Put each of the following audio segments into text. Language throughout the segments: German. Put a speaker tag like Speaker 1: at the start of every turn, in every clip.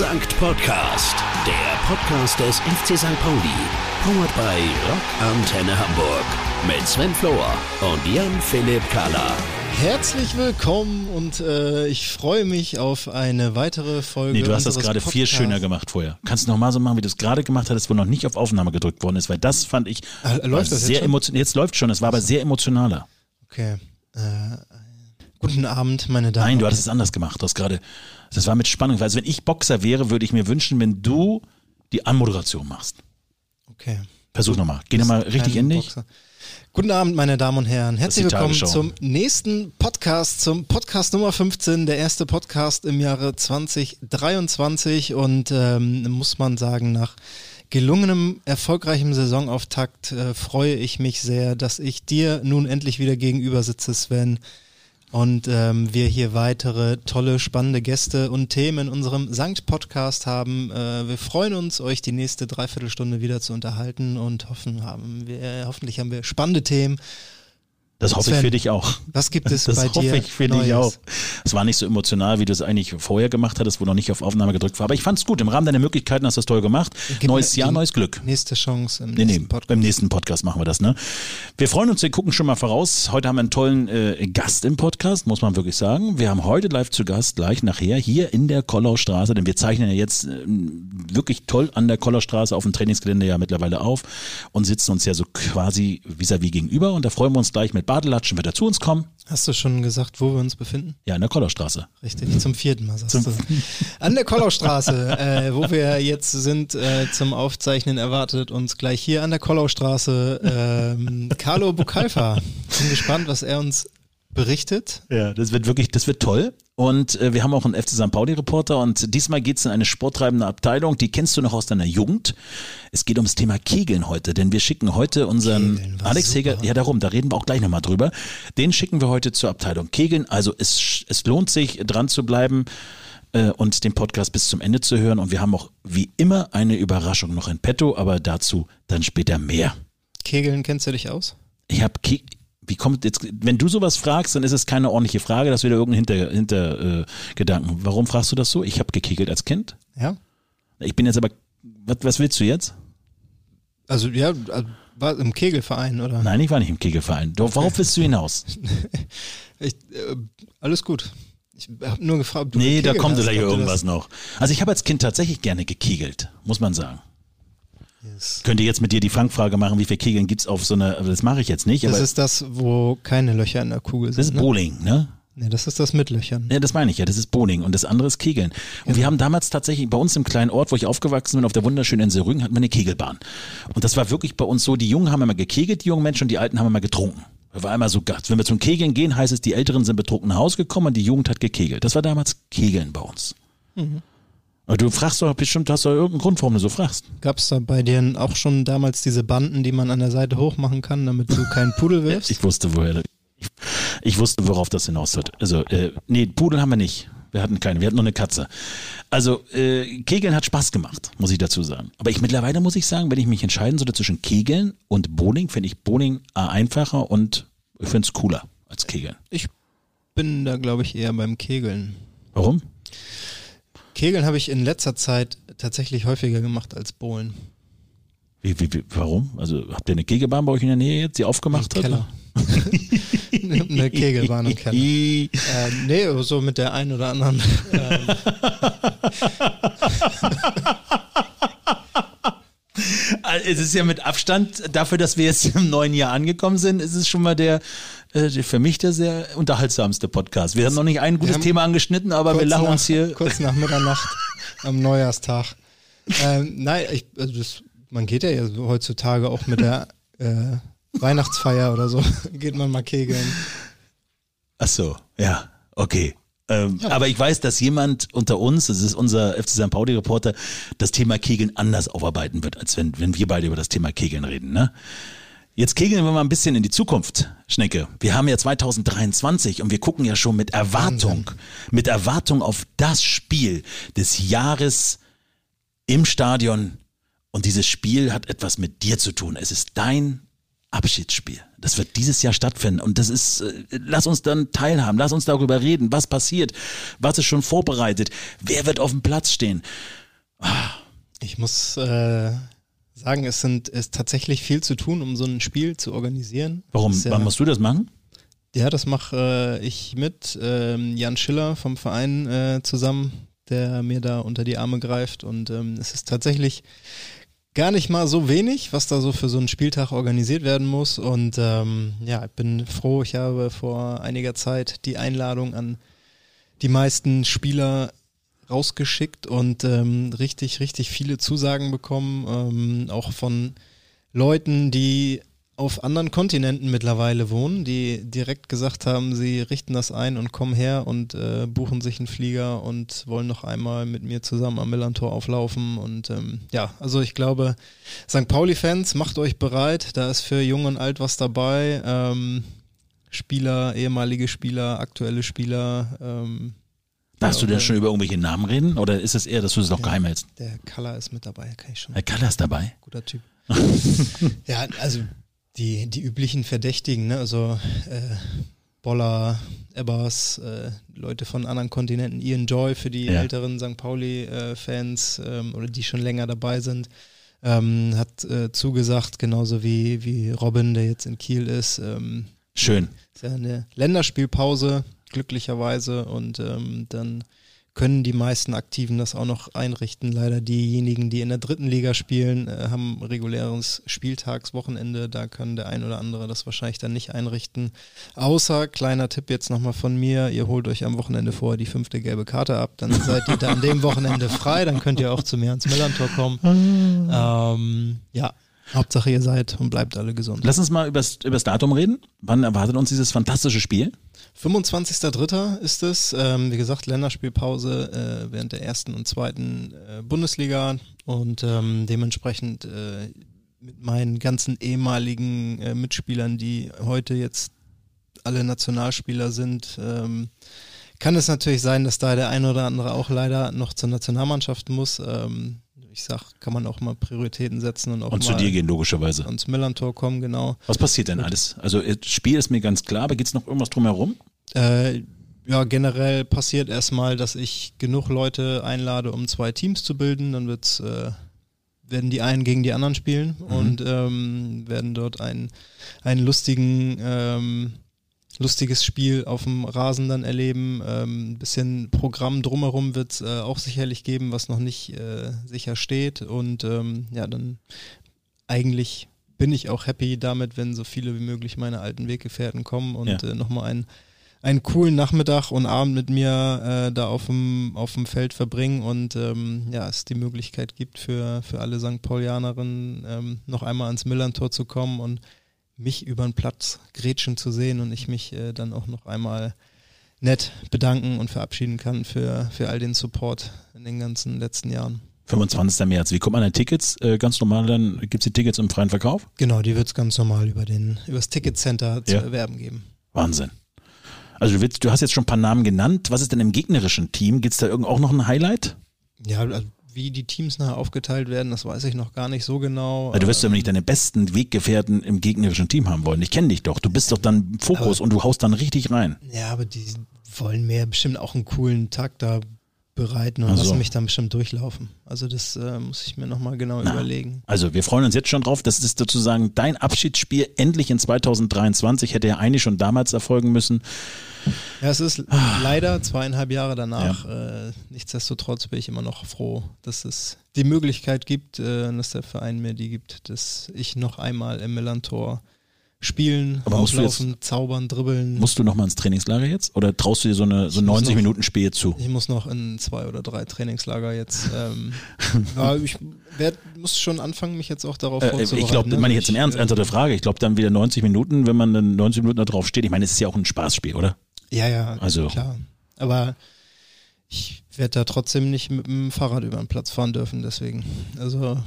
Speaker 1: Sankt Podcast, der Podcast des FC St. Pauli. Powered by Rock Antenne Hamburg. Mit Sven Flohr und Jan-Philipp Kahler.
Speaker 2: Herzlich willkommen und äh, ich freue mich auf eine weitere Folge.
Speaker 3: Nee, du hast das gerade viel schöner gemacht vorher. Kannst du nochmal so machen, wie du es gerade gemacht hattest, wo noch nicht auf Aufnahme gedrückt worden ist, weil das fand ich
Speaker 2: Ah, läuft das
Speaker 3: sehr emotional. Jetzt läuft schon, es war aber sehr emotionaler.
Speaker 2: Okay. Äh, guten Abend, meine Damen.
Speaker 3: Nein, du hattest es anders gemacht. Du hast gerade, das war mit Spannung. Also wenn ich Boxer wäre, würde ich mir wünschen, wenn du die Anmoderation machst.
Speaker 2: Okay.
Speaker 3: Versuch nochmal. Geh nochmal richtig in dich.
Speaker 2: Boxer. Guten Abend, meine Damen und Herren. Herzlich willkommen zum nächsten Podcast, zum Podcast Nummer 15, der erste Podcast im Jahre 2023 und ähm, muss man sagen, nach gelungenem, erfolgreichem Saisonauftakt äh, freue ich mich sehr, dass ich dir nun endlich wieder gegenüber sitze, Sven. Und ähm, wir hier weitere tolle, spannende Gäste und Themen in unserem Sankt-Podcast haben. Äh, wir freuen uns, euch die nächste Dreiviertelstunde wieder zu unterhalten und hoffen, haben wir, hoffentlich haben wir spannende Themen.
Speaker 3: Das hoffe
Speaker 2: Sven,
Speaker 3: ich für dich auch.
Speaker 2: Was gibt es
Speaker 3: Das
Speaker 2: bei
Speaker 3: hoffe
Speaker 2: dir?
Speaker 3: ich für dich
Speaker 2: Neues?
Speaker 3: auch. Es war nicht so emotional, wie du es eigentlich vorher gemacht hattest, wo noch nicht auf Aufnahme gedrückt war. Aber ich fand es gut. Im Rahmen deiner Möglichkeiten hast du es toll gemacht.
Speaker 2: Gib
Speaker 3: neues Jahr, neues Glück.
Speaker 2: Nächste Chance im
Speaker 3: Nee,
Speaker 2: nächsten
Speaker 3: nee,
Speaker 2: Podcast.
Speaker 3: beim nächsten Podcast machen wir das, ne? Wir freuen uns, wir gucken schon mal voraus. Heute haben wir einen tollen äh, Gast im Podcast, muss man wirklich sagen. Wir haben heute live zu Gast, gleich nachher, hier in der Kollaustraße, denn wir zeichnen ja jetzt äh, wirklich toll an der Kollaustraße auf dem Trainingsgelände ja mittlerweile auf und sitzen uns ja so quasi vis-à-vis gegenüber und da freuen wir uns gleich mit Badelatschen, wird er zu uns kommen.
Speaker 2: Hast du schon gesagt, wo wir uns befinden?
Speaker 3: Ja, in der Kollaustraße.
Speaker 2: Richtig, zum vierten Mal sagst du. An der Kollaustraße, äh, wo wir jetzt sind äh, zum Aufzeichnen, erwartet uns gleich hier an der Kollaustraße ähm, Carlo Bucalfa. Bin gespannt, was er uns berichtet.
Speaker 3: Ja, das wird wirklich, das wird toll. Und äh, wir haben auch einen FC St. Pauli-Reporter und diesmal geht's in eine sporttreibende Abteilung, die kennst du noch aus deiner Jugend. Es geht ums Thema Kegeln heute, denn wir schicken heute unseren
Speaker 2: Kegeln
Speaker 3: Alex
Speaker 2: super.
Speaker 3: Heger, ja darum, da reden wir auch gleich nochmal drüber. Den schicken wir heute zur Abteilung Kegeln. Also es, es lohnt sich, dran zu bleiben äh, und den Podcast bis zum Ende zu hören. Und wir haben auch wie immer eine Überraschung noch in petto, aber dazu dann später mehr.
Speaker 2: Kegeln, kennst du dich aus?
Speaker 3: Ich habe wie kommt jetzt, wenn du sowas fragst, dann ist es keine ordentliche Frage, das wieder irgendein Hinter, Hinter äh, Gedanken. Warum fragst du das so? Ich habe gekegelt als Kind.
Speaker 2: Ja.
Speaker 3: Ich bin jetzt aber, was, was willst du jetzt?
Speaker 2: Also ja, äh, war im Kegelverein, oder?
Speaker 3: Nein, ich war nicht im Kegelverein. Doch, worauf willst du hinaus?
Speaker 2: Ich, äh, alles gut. Ich habe nur gefragt, ob du
Speaker 3: Nee, da kommt
Speaker 2: du
Speaker 3: irgendwas noch. Also ich habe als Kind tatsächlich gerne gekegelt, muss man sagen.
Speaker 2: Yes.
Speaker 3: Könnte jetzt mit dir die Fangfrage machen, wie viel Kegeln gibt's auf so eine, aber das mache ich jetzt nicht,
Speaker 2: Das ist das, wo keine Löcher in der Kugel sind.
Speaker 3: das ist
Speaker 2: ne?
Speaker 3: Bowling, ne?
Speaker 2: Nee, das ist das mit Löchern.
Speaker 3: Ja, das meine ich ja. Das ist Bowling und das andere ist Kegeln. Und wir haben damals tatsächlich bei uns im kleinen Ort, wo ich aufgewachsen bin, auf der wunderschönen Insel Rügen, hatten wir eine Kegelbahn. Und das war wirklich bei uns so, die Jungen haben immer gekegelt, die jungen Menschen, und die Alten haben immer getrunken. Das war einmal so, wenn wir zum Kegeln gehen, heißt es, die Älteren sind betrunken nach Hause gekommen und die Jugend hat gekegelt. Das war damals Kegeln bei uns. Aber du fragst doch bestimmt, hast du irgendeinen Grund, warum du so fragst.
Speaker 2: Gab es da bei dir auch schon damals diese Banden, die man an der Seite hochmachen kann, damit du keinen Pudel wirfst?
Speaker 3: Ich wusste, woher. Ich, ich wusste, worauf das hinaus hat. Also, äh, nee, Pudel haben wir nicht. Wir hatten keine, wir hatten nur eine Katze. Also, äh, Kegeln hat Spaß gemacht, muss ich dazu sagen. Aber ich mittlerweile muss ich sagen, wenn ich mich entscheiden sollte zwischen Kegeln und Bowling, finde ich Bowling A einfacher und ich finde es cooler als Kegeln.
Speaker 2: Ich bin da, glaube ich, eher beim Kegeln.
Speaker 3: Warum?
Speaker 2: Kegeln habe ich in letzter Zeit tatsächlich häufiger gemacht als Bowlen.
Speaker 3: Wie, wie, wie, warum? Also habt ihr eine Kegelbahn bei euch in der Nähe jetzt, die aufgemacht
Speaker 2: Im
Speaker 3: hat?
Speaker 2: Keller. Eine Kegelbahn im Keller. Äh, nee, so mit der einen oder anderen. Ähm,
Speaker 3: Also, Es ist ja mit Abstand dafür, dass wir jetzt im neuen Jahr angekommen sind, ist es schon mal der für mich der sehr unterhaltsamste Podcast. Wir haben noch nicht ein gutes Thema angeschnitten, aber wir lachen
Speaker 2: nach,
Speaker 3: uns hier.
Speaker 2: Kurz nach Mitternacht am Neujahrstag. Ähm, nein, ich, also das, man geht ja heutzutage auch mit der äh, Weihnachtsfeier oder so, geht man mal kegeln.
Speaker 3: Ach so, ja, okay. Ähm, Aber ich weiß, dass jemand unter uns, das ist unser FC St. Pauli-Reporter, das Thema Kegeln anders aufarbeiten wird, als wenn, wenn wir beide über das Thema Kegeln reden. Ne? Jetzt kegeln wir mal ein bisschen in die Zukunft, Schnecke. Wir haben ja 2023 und wir gucken ja schon mit Erwartung, mit Erwartung auf das Spiel des Jahres im Stadion. Und dieses Spiel hat etwas mit dir zu tun. Es ist dein Abschiedsspiel. Das wird dieses Jahr stattfinden und das ist, äh, lass uns dann teilhaben, lass uns darüber reden, was passiert, was ist schon vorbereitet, wer wird auf dem Platz stehen.
Speaker 2: Ah. Ich muss äh, sagen, es sind ist tatsächlich viel zu tun, um so ein Spiel zu organisieren.
Speaker 3: Warum?
Speaker 2: Ja,
Speaker 3: Wann musst du das machen?
Speaker 2: Ja, das mache äh, ich mit ähm, Jan Schiller vom Verein äh, zusammen, der mir da unter die Arme greift und ähm, es ist tatsächlich gar nicht mal so wenig, was da so für so einen Spieltag organisiert werden muss. Und ähm, ja, ich bin froh, ich habe vor einiger Zeit die Einladung an die meisten Spieler rausgeschickt und ähm, richtig, richtig viele Zusagen bekommen, ähm, auch von Leuten, die auf anderen Kontinenten mittlerweile wohnen, die direkt gesagt haben, sie richten das ein und kommen her und äh, buchen sich einen Flieger und wollen noch einmal mit mir zusammen am Millantor auflaufen. Und ähm, ja, also ich glaube, St. Pauli-Fans, macht euch bereit, da ist für Jung und Alt was dabei. Ähm, Spieler, ehemalige Spieler, aktuelle Spieler. Ähm,
Speaker 3: Darfst du denn schon über irgendwelche Namen reden oder ist es eher, dass du es noch geheim hältst?
Speaker 2: Der Color ist mit dabei, kann ich schon.
Speaker 3: Der Color ist dabei?
Speaker 2: Guter Typ. ja, also die, die üblichen Verdächtigen, ne? also äh, Boller, Ebbers, äh, Leute von anderen Kontinenten, Ian Joy für die ja. älteren St. Pauli-Fans äh, ähm, oder die schon länger dabei sind, ähm, hat äh, zugesagt, genauso wie, wie Robin, der jetzt in Kiel ist. Ähm,
Speaker 3: Schön.
Speaker 2: Ist ja eine Länderspielpause, glücklicherweise, und ähm, dann können die meisten Aktiven das auch noch einrichten. Leider diejenigen, die in der dritten Liga spielen, äh, haben reguläres Spieltagswochenende. Da kann der ein oder andere das wahrscheinlich dann nicht einrichten. Außer, kleiner Tipp jetzt nochmal von mir, ihr holt euch am Wochenende vorher die fünfte gelbe Karte ab. Dann seid ihr da an dem Wochenende frei. Dann könnt ihr auch zu mir ans Millantor kommen. ähm, ja, Hauptsache ihr seid und bleibt alle gesund.
Speaker 3: Lass uns mal über das Datum reden. Wann erwartet uns dieses fantastische Spiel?
Speaker 2: 25.03. ist es. Ähm, wie gesagt, Länderspielpause äh, während der ersten und zweiten äh, Bundesliga und ähm, dementsprechend äh, mit meinen ganzen ehemaligen äh, Mitspielern, die heute jetzt alle Nationalspieler sind, ähm, kann es natürlich sein, dass da der eine oder andere auch leider noch zur Nationalmannschaft muss. Ähm, ich sag, kann man auch mal Prioritäten setzen und auch
Speaker 3: und
Speaker 2: mal
Speaker 3: zu dir gehen, logischerweise.
Speaker 2: Ans Millantor kommen, genau.
Speaker 3: Was passiert denn alles? Also, das Spiel ist mir ganz klar, aber gibt es noch irgendwas drumherum?
Speaker 2: Äh, ja, generell passiert erstmal, dass ich genug Leute einlade, um zwei Teams zu bilden. Dann wird's, äh, werden die einen gegen die anderen spielen mhm. und ähm, werden dort einen, einen lustigen ähm, lustiges Spiel auf dem Rasen dann erleben. Ähm, ein bisschen Programm drumherum wird es äh, auch sicherlich geben, was noch nicht äh, sicher steht. Und ähm, ja, dann eigentlich bin ich auch happy damit, wenn so viele wie möglich meine alten Weggefährten kommen und ja. äh, nochmal einen, einen coolen Nachmittag und Abend mit mir äh, da auf dem, auf dem Feld verbringen und ähm, ja, es die Möglichkeit gibt für, für alle St. Paulianerinnen ähm, noch einmal ans Millantor zu kommen und mich über den Platz grätschen zu sehen und ich mich äh, dann auch noch einmal nett bedanken und verabschieden kann für, für all den Support in den ganzen letzten Jahren.
Speaker 3: 25. März. Wie kommt man an Tickets? Äh, ganz normal dann gibt es die Tickets im freien Verkauf?
Speaker 2: Genau, die wird es ganz normal über den über das Ticketcenter zu ja. erwerben geben.
Speaker 3: Wahnsinn. Also du, willst, du hast jetzt schon ein paar Namen genannt. Was ist denn im gegnerischen Team? Gibt es da irgend auch noch ein Highlight?
Speaker 2: Ja, also wie die Teams nachher aufgeteilt werden, das weiß ich noch gar nicht so genau.
Speaker 3: du wirst ja nicht deine besten Weggefährten im gegnerischen Team haben wollen. Ich kenne dich doch. Du bist doch dann Fokus aber, und du haust dann richtig rein.
Speaker 2: Ja, aber die wollen mir bestimmt auch einen coolen Tag da bereiten und also. lassen mich dann bestimmt durchlaufen. Also das äh, muss ich mir nochmal genau Na, überlegen.
Speaker 3: Also wir freuen uns jetzt schon drauf. Das ist sozusagen dein Abschiedsspiel endlich in 2023. Hätte ja eigentlich schon damals erfolgen müssen.
Speaker 2: Ja, es ist leider zweieinhalb Jahre danach. Ja. Äh, nichtsdestotrotz bin ich immer noch froh, dass es die Möglichkeit gibt, äh, dass der Verein mir die gibt, dass ich noch einmal im Millantor spielen,
Speaker 3: Aber
Speaker 2: auflaufen, zaubern, dribbeln.
Speaker 3: Musst du noch mal ins Trainingslager jetzt? Oder traust du dir so eine so 90 noch, Minuten Spiel zu?
Speaker 2: Ich muss noch in zwei oder drei Trainingslager jetzt. Ähm, ja, ich werd, muss schon anfangen, mich jetzt auch darauf äh, vorzubereiten.
Speaker 3: Ich glaube, ne? meine ich jetzt eine ernst, ernsthafte Frage. Ich glaube dann wieder 90 Minuten, wenn man dann 90 Minuten da drauf steht. Ich meine, es ist ja auch ein Spaßspiel, oder?
Speaker 2: Ja, ja, also. klar. Aber ich werde da trotzdem nicht mit dem Fahrrad über den Platz fahren dürfen, deswegen. Also.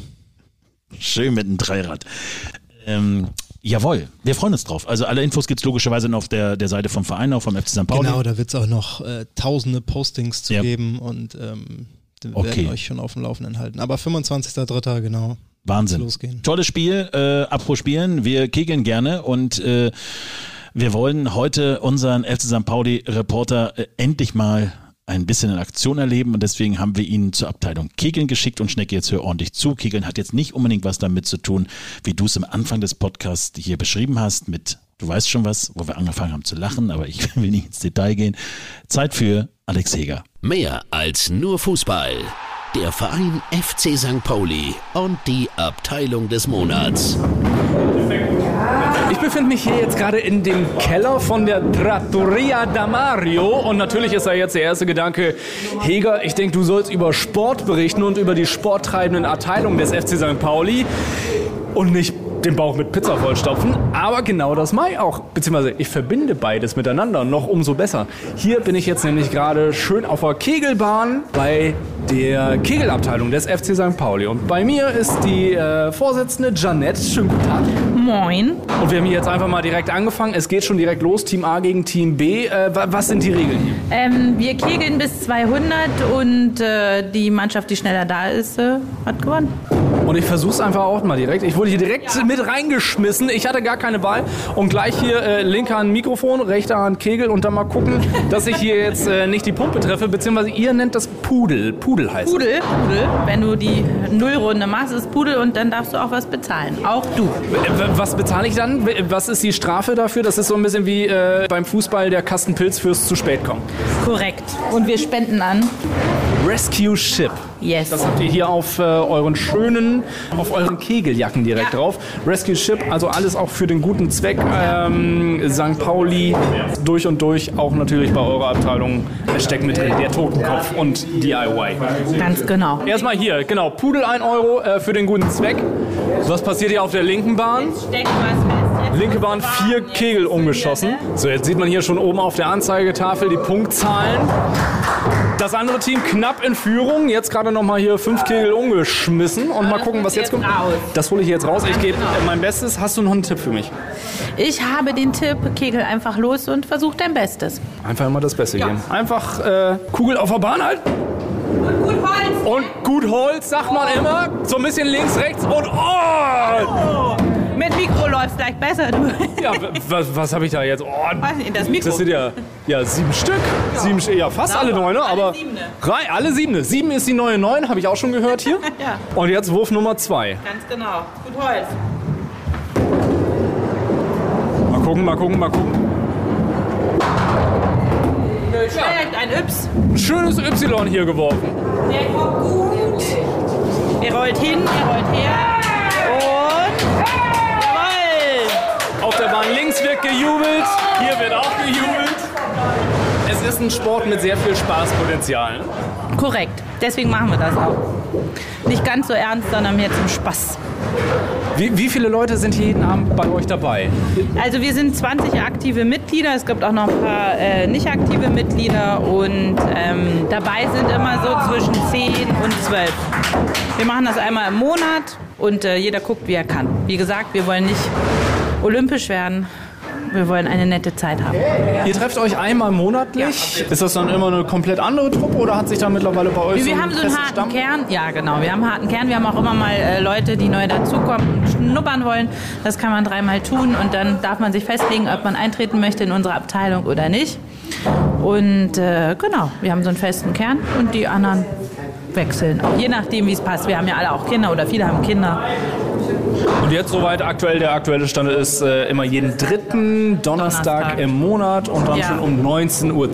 Speaker 3: Schön mit dem Dreirad. Ähm, Jawohl, wir freuen uns drauf. Also alle Infos gibt es logischerweise noch auf der, der Seite vom Verein, auch vom FC St. Pauli.
Speaker 2: Genau, da wird es auch noch äh, tausende Postings zu ja. geben und ähm, wir okay. werden euch schon auf dem Laufenden halten. Aber 25.03. genau,
Speaker 3: Wahnsinn.
Speaker 2: losgehen.
Speaker 3: Tolles Spiel, äh, apropos Spielen, wir kegeln gerne und äh, wir wollen heute unseren FC St. Pauli-Reporter äh, endlich mal ein bisschen in Aktion erleben und deswegen haben wir ihn zur Abteilung Kegeln geschickt und Schnecke jetzt hör ordentlich zu. Kegeln hat jetzt nicht unbedingt was damit zu tun, wie du es am Anfang des Podcasts hier beschrieben hast, mit du weißt schon was, wo wir angefangen haben zu lachen, aber ich will nicht ins Detail gehen. Zeit für Alex Heger.
Speaker 1: Mehr als nur Fußball. Der Verein FC St. Pauli und die Abteilung des Monats.
Speaker 4: Ich befinde mich hier jetzt gerade in dem Keller von der Trattoria da Mario und natürlich ist da jetzt der erste Gedanke, Heger, ich denke, du sollst über Sport berichten und über die sporttreibenden Abteilungen des FC St. Pauli und nicht den Bauch mit Pizza vollstopfen. Aber genau das mache ich auch. Beziehungsweise ich verbinde beides miteinander noch umso besser. Hier bin ich jetzt nämlich gerade schön auf der Kegelbahn bei der Kegelabteilung des FC St. Pauli. Und bei mir ist die äh, Vorsitzende Janette. Schönen guten Tag.
Speaker 5: Moin.
Speaker 4: Und wir haben hier jetzt einfach mal direkt angefangen. Es geht schon direkt los. Team A gegen Team B. Äh, wa- was sind die Regeln hier?
Speaker 5: Ähm, wir kegeln bis 200 und äh, die Mannschaft, die schneller da ist, äh, hat gewonnen.
Speaker 4: Und ich versuche es einfach auch mal direkt. Ich wurde hier direkt mit reingeschmissen. Ich hatte gar keine Wahl. Und gleich hier äh, linker Hand Mikrofon, rechter Hand Kegel und dann mal gucken, dass ich hier jetzt äh, nicht die Pumpe treffe, beziehungsweise ihr nennt das Pudel. Pudel heißt es.
Speaker 5: Pudel, Pudel. Wenn du die Nullrunde machst, ist Pudel und dann darfst du auch was bezahlen. Auch du.
Speaker 4: Äh, Was bezahle ich dann? Was ist die Strafe dafür? Das ist so ein bisschen wie äh, beim Fußball der Kastenpilz fürs zu spät kommen.
Speaker 5: Korrekt. Und wir spenden an.
Speaker 4: Rescue Ship.
Speaker 5: Yes.
Speaker 4: Das habt ihr hier auf äh, euren schönen, auf euren Kegeljacken direkt
Speaker 5: Ja.
Speaker 4: drauf. Rescue Ship, also alles auch für den guten Zweck. Ähm, St. Pauli durch und durch, auch natürlich bei eurer Abteilung. Es steckt mit drin der Totenkopf und DIY.
Speaker 5: Ganz genau.
Speaker 4: Erstmal hier, genau, Pudel 1 Euro äh, für den guten Zweck. Was passiert hier auf der linken Bahn? Linke Bahn vier Kegel umgeschossen. So, jetzt sieht man hier schon oben auf der Anzeigetafel die Punktzahlen. Das andere Team knapp in Führung. Jetzt gerade noch mal hier fünf Kegel umgeschmissen und mal gucken, was jetzt kommt. Das hole ich jetzt raus. Ich gebe äh, mein Bestes. Hast du noch einen Tipp für mich?
Speaker 5: Ich habe den Tipp, kegel einfach los und versuch dein Bestes.
Speaker 4: Einfach immer das Beste geben. Einfach äh, Kugel auf der Bahn halten.
Speaker 5: Gut Holz.
Speaker 4: Und gut Holz, sagt man immer. So ein bisschen links, rechts und oh!
Speaker 5: Mit Mikro läuft gleich besser. Du.
Speaker 4: Ja, was, was habe ich da jetzt? Oh,
Speaker 5: Weiß nicht, das Mikro.
Speaker 4: Das sind ja, ja sieben Stück. Sieben, St- ja, fast alle neune, aber.
Speaker 5: siebene.
Speaker 4: Drei, alle siebene. Sieben ist die neue neun, habe ich auch schon gehört hier.
Speaker 5: Ja.
Speaker 4: Und jetzt Wurf Nummer zwei.
Speaker 5: Ganz genau. Gut Holz.
Speaker 4: Mal gucken, mal gucken, mal gucken.
Speaker 5: Schlecht, ein Yps.
Speaker 4: Ein schönes Y hier geworfen.
Speaker 5: Der kommt gut. Er rollt hin, er rollt her.
Speaker 4: Bahn links wird gejubelt, hier wird auch gejubelt. Es ist ein Sport mit sehr viel Spaßpotenzial.
Speaker 5: Korrekt. Deswegen machen wir das auch. Nicht ganz so ernst, sondern mehr zum Spaß.
Speaker 4: Wie, wie viele Leute sind hier jeden Abend bei euch dabei?
Speaker 5: Also wir sind 20 aktive Mitglieder, es gibt auch noch ein paar äh, nicht aktive Mitglieder und ähm, dabei sind immer so zwischen 10 und 12. Wir machen das einmal im Monat und äh, jeder guckt, wie er kann. Wie gesagt, wir wollen nicht olympisch werden, wir wollen eine nette Zeit haben.
Speaker 4: Ihr trefft euch einmal monatlich. Ist das dann immer eine komplett andere Truppe oder hat sich da mittlerweile bei euch
Speaker 5: Wir
Speaker 4: so
Speaker 5: haben so einen harten
Speaker 4: Stamm?
Speaker 5: Kern. Ja, genau. Wir haben einen harten Kern. Wir haben auch immer mal äh, Leute, die neu dazukommen und schnuppern wollen. Das kann man dreimal tun und dann darf man sich festlegen, ob man eintreten möchte in unsere Abteilung oder nicht. Und äh, genau, wir haben so einen festen Kern und die anderen wechseln. Auch je nachdem, wie es passt. Wir haben ja alle auch Kinder oder viele haben Kinder.
Speaker 4: Und jetzt soweit aktuell, der aktuelle Stand ist äh, immer jeden dritten Donnerstag,
Speaker 5: Donnerstag.
Speaker 4: im Monat und dann
Speaker 5: Ja.
Speaker 4: schon um 19.10 Uhr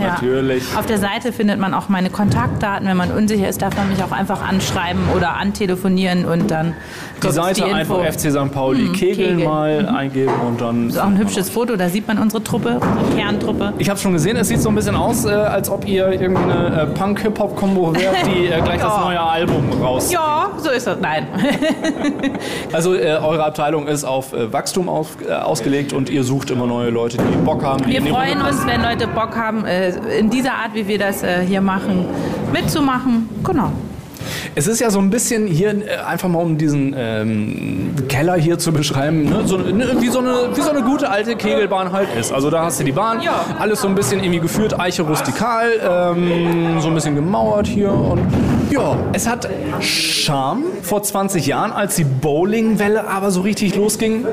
Speaker 5: Ja.
Speaker 4: natürlich.
Speaker 5: Auf der Seite findet man auch meine Kontaktdaten. Wenn man unsicher ist, darf man mich auch einfach anschreiben oder antelefonieren und dann
Speaker 4: Die Seite
Speaker 5: Info.
Speaker 4: einfach FC St. Pauli Kegeln
Speaker 5: Kegeln.
Speaker 4: mal eingeben und dann.
Speaker 5: Das ist auch ein hübsches Foto, da sieht man unsere Truppe, unsere Kerntruppe.
Speaker 4: Ich habe schon gesehen, es sieht so ein bisschen aus, äh, als ob ihr irgendwie eine äh, Punk-Hip-Hop-Kombo wärt, die äh, gleich das
Speaker 5: Ja.
Speaker 4: neue Album raus.
Speaker 5: Ja, so ist das. Nein.
Speaker 4: Also äh, eure Abteilung ist auf äh, Wachstum auf, äh, ausgelegt und ihr sucht immer neue Leute, die Bock haben.
Speaker 5: Wir freuen
Speaker 4: Runde
Speaker 5: uns, wenn Leute Bock haben, äh, in dieser Art, wie wir das äh, hier machen, mitzumachen. Genau.
Speaker 4: Es ist ja so ein bisschen hier, äh, einfach mal um diesen ähm, Keller hier zu beschreiben, ne? so, ne, wie, so eine, wie so eine gute alte Kegelbahn halt ist. Also da hast du die Bahn, alles so ein bisschen irgendwie geführt, Eiche rustikal, ähm, so ein bisschen gemauert hier und Ja, es hat Charme. Vor 20 Jahren, als die Bowlingwelle aber so richtig losging,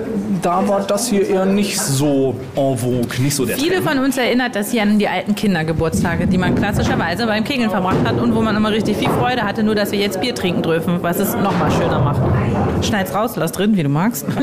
Speaker 4: da war das hier eher nicht so en vogue, nicht so der
Speaker 5: Viele
Speaker 4: Trend.
Speaker 5: von uns erinnert das hier an die alten Kindergeburtstage, die man klassischerweise beim Kegeln verbracht hat und wo man immer richtig viel Freude hatte, nur dass wir jetzt Bier trinken dürfen, was es noch mal schöner macht. Schneid's raus, lass drin, wie du magst.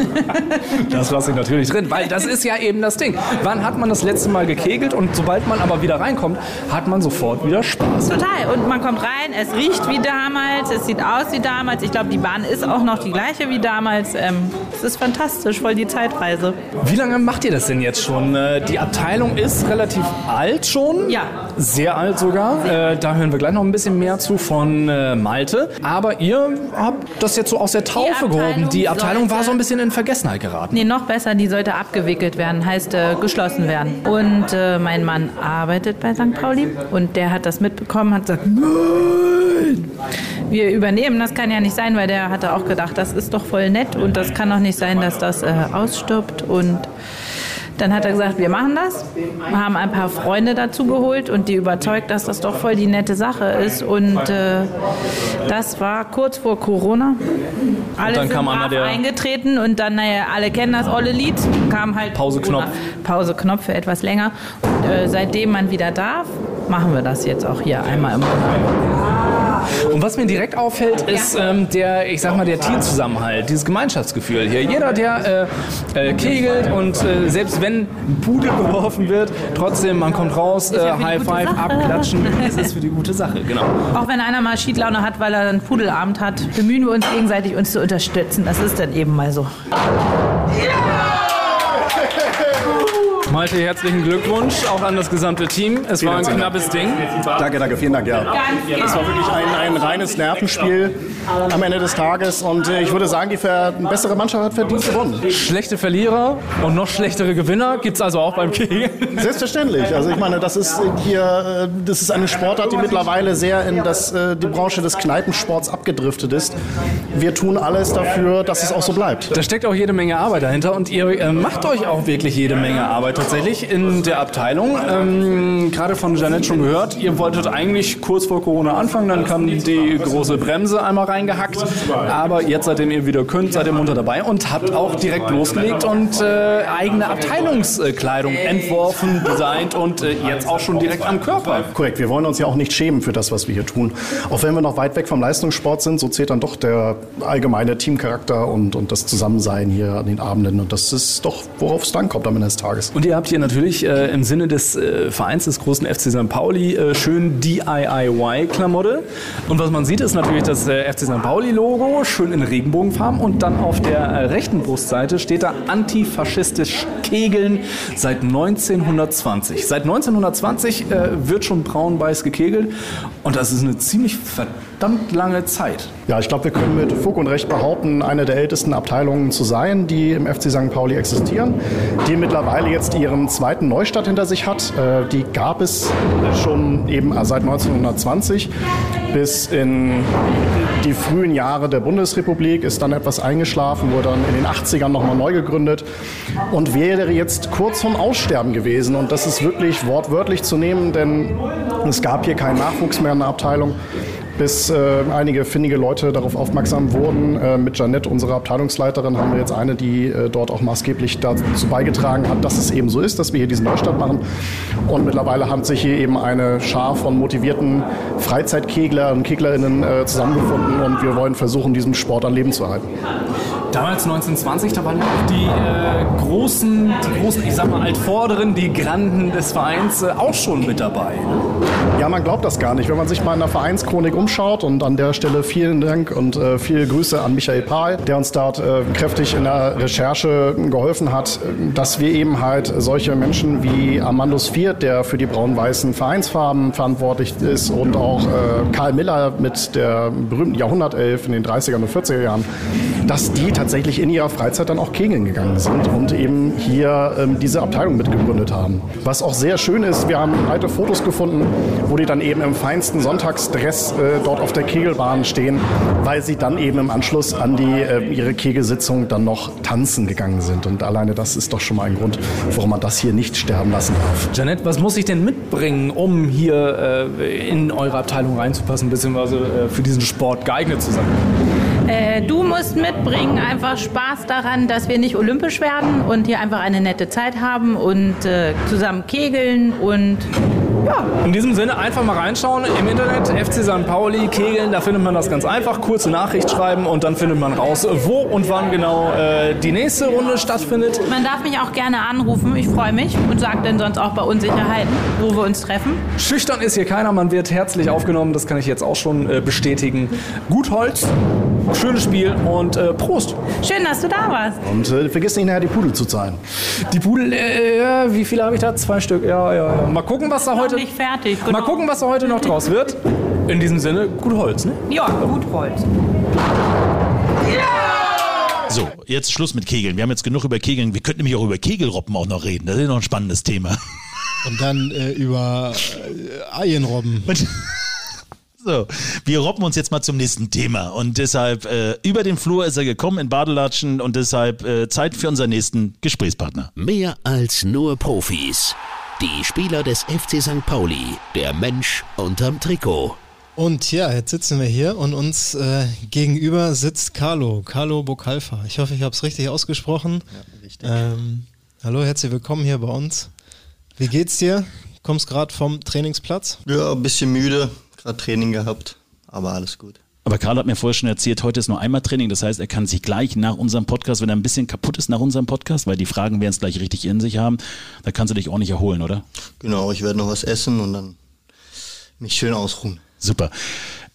Speaker 4: Das lasse ich natürlich drin, weil das ist ja eben das Ding. Wann hat man das letzte Mal gekegelt und sobald man aber wieder reinkommt, hat man sofort wieder Spaß.
Speaker 5: Total. Und man kommt rein, es riecht wie damals, es sieht aus wie damals. Ich glaube, die Bahn ist auch noch die gleiche wie damals. Ähm, es ist fantastisch, voll die Zeitreise.
Speaker 4: Wie lange macht ihr das denn jetzt schon? Äh, Die Abteilung ist relativ alt schon.
Speaker 5: Ja.
Speaker 4: Sehr alt sogar. Äh, Da hören wir gleich noch ein bisschen mehr zu von äh, Malte. Aber ihr habt das jetzt so aus der Taufe gehoben. Die Abteilung war so ein bisschen in Vergessenheit geraten.
Speaker 5: Nee, noch besser, die sollte abgewickelt werden, heißt äh, geschlossen werden. Und äh, mein Mann arbeitet bei St. Pauli und der hat das mitbekommen, hat gesagt, nein, wir übernehmen, das kann ja nicht sein, weil der hatte auch gedacht, das ist doch voll nett und das kann doch nicht sein, dass das äh, ausstirbt und dann hat er gesagt, wir machen das. Wir haben ein paar Freunde dazu geholt und die überzeugt, dass das doch voll die nette Sache ist. Und äh, das war kurz vor Corona. Alle
Speaker 4: dann
Speaker 5: sind
Speaker 4: kam einer, der-
Speaker 5: eingetreten und dann, naja, alle kennen das olle Lied, kam halt
Speaker 4: Pauseknopf.
Speaker 5: Pauseknopf für etwas länger. Und äh, seitdem man wieder darf, machen wir das jetzt auch hier einmal im Monat.
Speaker 4: Und was mir direkt auffällt, ist ähm, der, ich sag mal, der Teamzusammenhalt, dieses Gemeinschaftsgefühl hier. Jeder, der äh, äh, kegelt und äh, selbst wenn ein Pudel geworfen wird, trotzdem, man kommt raus, äh,
Speaker 5: ja
Speaker 4: High Five, abklatschen, es ist für die gute Sache, genau.
Speaker 5: Auch wenn einer mal Schiedlaune hat, weil er einen Pudelabend hat, bemühen wir uns gegenseitig, uns zu unterstützen. Das ist dann eben mal so.
Speaker 4: Malte, herzlichen Glückwunsch auch an das gesamte Team. Es war ein
Speaker 6: herzlichen
Speaker 4: knappes Ding.
Speaker 6: Danke, danke, vielen Dank, ja. Das war wirklich ein, ein reines Nervenspiel am Ende des Tages und äh, ich würde sagen, die bessere Mannschaft hat verdient gewonnen.
Speaker 4: Schlechte Verlierer und noch schlechtere Gewinner gibt es also auch beim Kegeln.
Speaker 6: Selbstverständlich. Also ich meine, das ist hier, äh, das ist eine Sportart, die mittlerweile sehr in das, äh, die Branche des Kneipensports abgedriftet ist. Wir tun alles dafür, dass es auch so bleibt.
Speaker 4: Da steckt auch jede Menge Arbeit dahinter und ihr macht euch auch wirklich jede Menge Arbeit tatsächlich in der Abteilung. Ähm, Gerade von Janette schon gehört, ihr wolltet eigentlich kurz vor Corona anfangen, dann kam die große Bremse einmal reingehackt. Aber jetzt, seitdem ihr wieder könnt, seid ihr munter dabei und habt auch direkt losgelegt und äh, eigene Abteilungskleidung entworfen, designt und äh, jetzt auch schon direkt am Körper.
Speaker 6: Korrekt, wir wollen uns ja auch nicht schämen für das, was wir hier tun. Auch wenn wir noch weit weg vom Leistungssport sind, so zählt dann doch der allgemeine Teamcharakter und, und das Zusammensein hier an den Abenden. Und das ist doch, worauf es dann kommt am Ende des Tages.
Speaker 4: Und ihr habt hier natürlich äh, im Sinne des äh, Vereins des großen FC St. Pauli äh, schön DIY-Klamotte. Und was man sieht, ist natürlich das äh, FC St. Pauli-Logo, schön in Regenbogenfarben. Und dann auf der äh, rechten Brustseite steht da antifaschistisch Kegeln seit 1920. Seit 1920 äh, wird schon braun-weiß gekegelt. Und das ist eine ziemlich verdammt lange Zeit.
Speaker 6: Ja, ich glaube, wir können mit Fug und Recht behaupten, eine der ältesten Abteilungen zu sein, die im FC St. Pauli existieren, die mittlerweile jetzt ihren zweiten Neustart hinter sich hat. Äh, Die gab es schon eben seit 1920 bis in die frühen Jahre der Bundesrepublik, ist dann etwas eingeschlafen, wurde dann in den 80ern nochmal neu gegründet und wäre jetzt kurz vorm Aussterben gewesen. Und das ist wirklich wortwörtlich zu nehmen, denn es gab hier keinen Nachwuchs mehr in der Abteilung bis äh, einige findige Leute darauf aufmerksam wurden. Äh, mit Janette, unserer Abteilungsleiterin, haben wir jetzt eine, die äh, dort auch maßgeblich dazu beigetragen hat, dass es eben so ist, dass wir hier diesen Neustart machen. Und mittlerweile hat sich hier eben eine Schar von motivierten Freizeitkegler und Keglerinnen äh, zusammengefunden und wir wollen versuchen, diesen Sport am Leben zu halten.
Speaker 4: Damals 1920, da waren auch die äh, großen, die großen, ich sag mal Altvorderen, die Granden des Vereins äh, auch schon mit dabei.
Speaker 6: Ja, man glaubt das gar nicht. Wenn man sich mal in der Vereinschronik umschaut und an der Stelle vielen Dank und äh, viele Grüße an Michael Pahl, der uns dort äh, kräftig in der Recherche geholfen hat, dass wir eben halt solche Menschen wie Amandus Viert, der für die braun-weißen Vereinsfarben verantwortlich ist und auch äh, Karl Miller mit der berühmten Jahrhundertelf in den 30er und 40er Jahren, dass die tatsächlich tatsächlich in ihrer Freizeit dann auch kegeln gegangen sind und eben hier ähm, diese Abteilung mitgegründet haben. Was auch sehr schön ist, wir haben alte Fotos gefunden, wo die dann eben im feinsten Sonntagsdress äh, dort auf der Kegelbahn stehen, weil sie dann eben im Anschluss an die, äh, ihre Kegelsitzung dann noch tanzen gegangen sind. Und alleine das ist doch schon mal ein Grund, warum man das hier nicht sterben lassen darf.
Speaker 4: Janet, was muss ich denn mitbringen, um hier äh, in eure Abteilung reinzupassen, beziehungsweise äh, für diesen Sport geeignet zu sein?
Speaker 5: Äh, du musst mitbringen einfach Spaß daran, dass wir nicht olympisch werden und hier einfach eine nette Zeit haben und äh, zusammen kegeln und ja.
Speaker 4: In diesem Sinne einfach mal reinschauen im Internet, FC St. Pauli, Kegeln, da findet man das ganz einfach, kurze Nachricht schreiben und dann findet man raus, wo und wann genau äh, die nächste Runde stattfindet.
Speaker 5: Man darf mich auch gerne anrufen, ich freue mich und sage dann sonst auch bei Unsicherheiten, wo wir uns treffen.
Speaker 4: Schüchtern ist hier keiner, man wird herzlich aufgenommen, das kann ich jetzt auch schon äh, bestätigen. Gut Holz, schönes Spiel und äh, Prost.
Speaker 5: Schön, dass du da warst.
Speaker 6: Und äh, vergiss nicht nachher die Pudel zu zahlen.
Speaker 4: Die Pudel, äh, wie viele habe ich da? Zwei Stück, ja, ja, ja. Mal gucken, was da
Speaker 5: Noch
Speaker 4: heute...
Speaker 5: nicht fertig.
Speaker 4: Mal gucken, was da heute noch draus wird. In diesem Sinne, gut Holz, ne?
Speaker 5: Ja, gut Holz.
Speaker 3: So, jetzt Schluss mit Kegeln. Wir haben jetzt genug über Kegeln. Wir könnten nämlich auch über Kegelroppen auch noch reden. Das ist noch ein spannendes Thema.
Speaker 2: Und dann äh, über äh, Eienrobben.
Speaker 3: So, wir robben uns jetzt mal zum nächsten Thema. Und deshalb, äh, über den Flur ist er gekommen in Badelatschen und deshalb äh, Zeit für unseren nächsten Gesprächspartner.
Speaker 1: Mehr als nur Profis. Die Spieler des FC St. Pauli, der Mensch unterm Trikot.
Speaker 2: Und ja, jetzt sitzen wir hier und uns äh, gegenüber sitzt Carlo, Carlo Bokalfa. Ich hoffe, ich habe es richtig ausgesprochen.
Speaker 7: Ja, richtig.
Speaker 2: Ähm, hallo, herzlich willkommen hier bei uns. Wie geht's dir? Kommst gerade vom Trainingsplatz?
Speaker 7: Ja, ein bisschen müde, gerade Training gehabt, aber alles gut.
Speaker 3: Aber Karl hat mir vorher schon erzählt, heute ist nur einmal Training. Das heißt, er kann sich gleich nach unserem Podcast, wenn er ein bisschen kaputt ist nach unserem Podcast, weil die Fragen werden es gleich richtig in sich haben, da kannst du dich ordentlich erholen, oder?
Speaker 7: Genau, ich werde noch was essen und dann mich schön ausruhen.
Speaker 3: Super.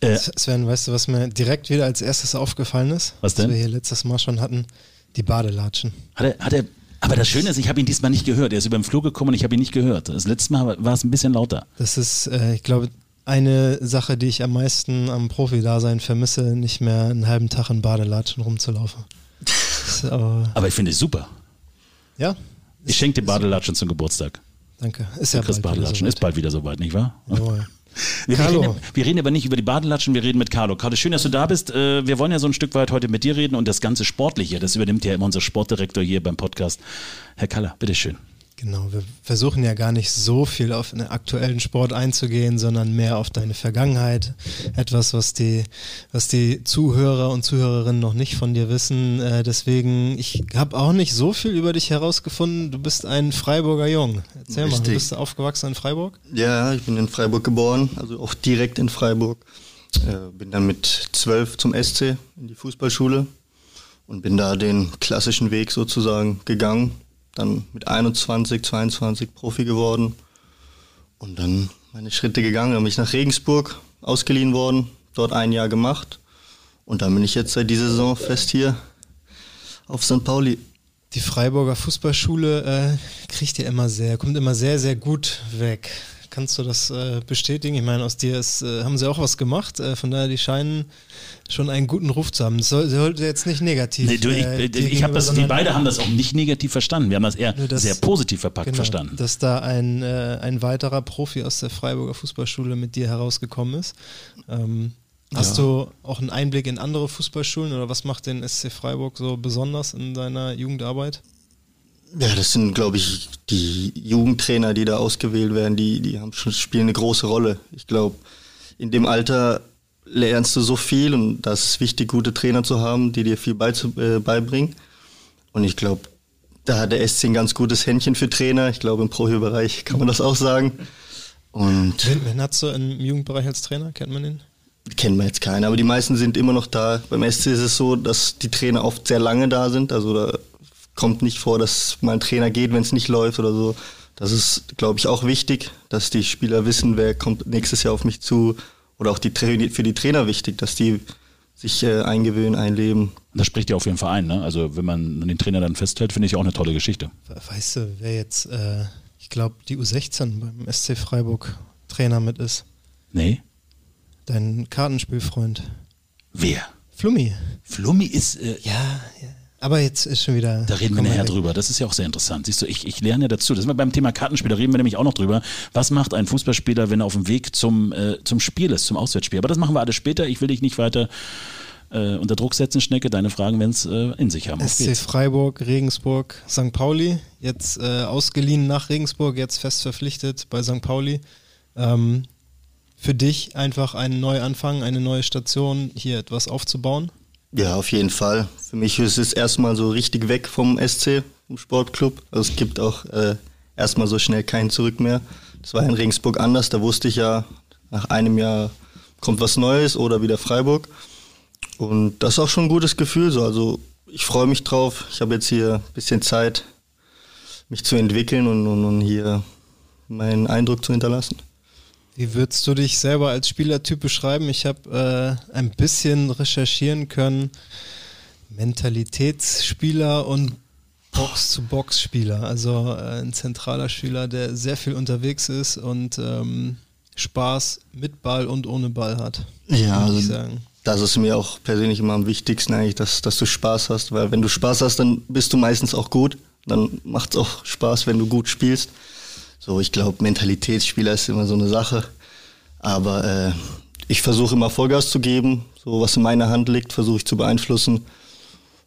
Speaker 3: Äh,
Speaker 2: Sven, weißt du, was mir direkt wieder als erstes aufgefallen ist?
Speaker 3: Was denn?
Speaker 2: Was wir hier letztes Mal schon hatten? Die Badelatschen.
Speaker 3: hat er, hat er, aber das Schöne ist, ich habe ihn diesmal nicht gehört. Er ist über den Flur gekommen und ich habe ihn nicht gehört. Das letzte Mal war es ein bisschen lauter.
Speaker 2: Das ist, äh, ich glaube, eine Sache, die ich am meisten am Profi-Dasein vermisse, nicht mehr einen halben Tag in Badelatschen rumzulaufen. Ist aber,
Speaker 3: Aber ich finde es super.
Speaker 2: ja,
Speaker 3: Ich schenke dir Badelatschen zum Geburtstag.
Speaker 2: danke. Ist ja
Speaker 3: Du kriegst
Speaker 2: bald wieder
Speaker 3: Badelatschen. Ist
Speaker 2: soweit.
Speaker 3: bald wieder soweit, nicht wahr?
Speaker 2: Jawohl.
Speaker 3: Wir reden, wir reden aber nicht über die Badelatschen, wir reden mit Carlo. Carlo, schön, dass du da bist. Äh, Wir wollen ja so ein Stück weit heute mit dir reden und das ganze Sportliche, das übernimmt ja immer unser Sportdirektor hier beim Podcast. Herr Kaller, bitteschön.
Speaker 2: Genau, wir versuchen ja gar nicht so viel auf den aktuellen Sport einzugehen, sondern mehr auf deine Vergangenheit. Etwas, was die, was die Zuhörer und Zuhörerinnen noch nicht von dir wissen. Äh, deswegen, ich habe auch nicht so viel über dich herausgefunden. Du bist ein Freiburger Jung. Erzähl mal, du
Speaker 7: Richtig.
Speaker 2: bist aufgewachsen in Freiburg?
Speaker 7: Ja, ich bin in Freiburg geboren, also auch direkt in Freiburg. Äh, bin dann mit zwölf zum SC in die Fußballschule und bin da den klassischen Weg sozusagen gegangen. Dann mit 21, 22 Profi geworden und dann meine Schritte gegangen. Dann bin ich nach Regensburg ausgeliehen worden, dort ein Jahr gemacht und dann bin ich jetzt seit dieser Saison fest hier auf St. Pauli.
Speaker 2: Die Freiburger Fußballschule äh, kriegt ihr immer sehr, kommt immer sehr, sehr gut weg. Kannst du das äh, bestätigen? Ich meine, aus dir ist, äh, haben sie auch was gemacht, äh, von daher, die scheinen schon einen guten Ruf zu haben. Das soll, sollte jetzt nicht negativ
Speaker 3: Nee, du, ich
Speaker 2: äh, dir
Speaker 3: ich habe das, wir beide haben das auch nicht negativ verstanden. Wir haben das eher
Speaker 2: das-
Speaker 3: sehr positiv verpackt
Speaker 2: genau,
Speaker 3: verstanden.
Speaker 2: Dass da ein, äh, ein weiterer Profi aus der Freiburger Fußballschule mit dir herausgekommen ist. Ähm, hast du auch einen Einblick in andere Fußballschulen oder was macht den SC Freiburg so besonders in seiner Jugendarbeit?
Speaker 7: Ja, das sind, glaube ich, die Jugendtrainer, die da ausgewählt werden, die, die haben schon, spielen eine große Rolle. Ich glaube, in dem Alter lernst du so viel und das ist wichtig, gute Trainer zu haben, die dir viel beizu, äh, beibringen. Und ich glaube, da hat der SC ein ganz gutes Händchen für Trainer. Ich glaube, im Profibereich kann man das auch sagen. Und
Speaker 2: Wen, wen hast du im Jugendbereich als Trainer? Kennt man den?
Speaker 7: kennen wir jetzt keinen, aber die meisten sind immer noch da. Beim SC ist es so, dass die Trainer oft sehr lange da sind. Also da kommt nicht vor, dass mal ein Trainer geht, wenn es nicht läuft oder so. Das ist, glaube ich, auch wichtig, dass die Spieler wissen, wer kommt nächstes Jahr auf mich zu. Oder auch die, für die Trainer wichtig, dass die sich äh, eingewöhnen, einleben.
Speaker 3: Das spricht ja auch für den Verein. Ne? Also wenn man den Trainer dann festhält, finde ich auch eine tolle Geschichte.
Speaker 2: Weißt du, wer jetzt, äh, ich glaube, die U16 beim SC Freiburg Trainer mit ist?
Speaker 3: Nee?
Speaker 2: Dein Kartenspielfreund.
Speaker 3: Wer?
Speaker 2: Flummi.
Speaker 3: Flummi ist, äh,
Speaker 2: Ja, ja. Aber jetzt ist schon wieder.
Speaker 3: Da reden wir nachher drüber. Das ist ja auch sehr interessant. Siehst du, ich, ich lerne ja dazu. Das ist beim Thema Kartenspiel, da reden wir nämlich auch noch drüber. Was macht ein Fußballspieler, wenn er auf dem Weg zum, äh, zum Spiel ist, zum Auswärtsspiel? Aber das machen wir alles später. Ich will dich nicht weiter äh, unter Druck setzen, Schnecke. Deine Fragen werden es äh, in sich haben.
Speaker 2: SC Freiburg, Regensburg, St. Pauli. Jetzt äh, ausgeliehen nach Regensburg, jetzt fest verpflichtet bei St. Pauli. Ähm, für dich einfach ein Neuanfang, eine neue Station, hier etwas aufzubauen?
Speaker 7: Ja, auf jeden Fall. Für mich ist es erstmal so richtig weg vom SC, vom Sportclub. Also es gibt auch äh, erstmal so schnell kein Zurück mehr. Das war in Regensburg anders. Da wusste ich ja, nach einem Jahr kommt was Neues oder wieder Freiburg. Und das ist auch schon ein gutes Gefühl. So. Also ich freue mich drauf. Ich habe jetzt hier ein bisschen Zeit, mich zu entwickeln und, und, und hier meinen Eindruck zu hinterlassen.
Speaker 2: Wie würdest du dich selber als Spielertyp beschreiben? Ich habe äh, ein bisschen recherchieren können. Mentalitätsspieler und Box-zu-Box-Spieler. Also äh, ein zentraler Spieler, der sehr viel unterwegs ist und ähm, Spaß mit Ball und ohne Ball hat.
Speaker 7: Ja, also das ist mir auch persönlich immer am wichtigsten eigentlich, dass, dass du Spaß hast, weil wenn du Spaß hast, dann bist du meistens auch gut. Dann macht es auch Spaß, wenn du gut spielst. So, ich glaube, Mentalitätsspieler ist immer so eine Sache. Aber äh, ich versuche immer Vollgas zu geben. So, was in meiner Hand liegt, versuche ich zu beeinflussen.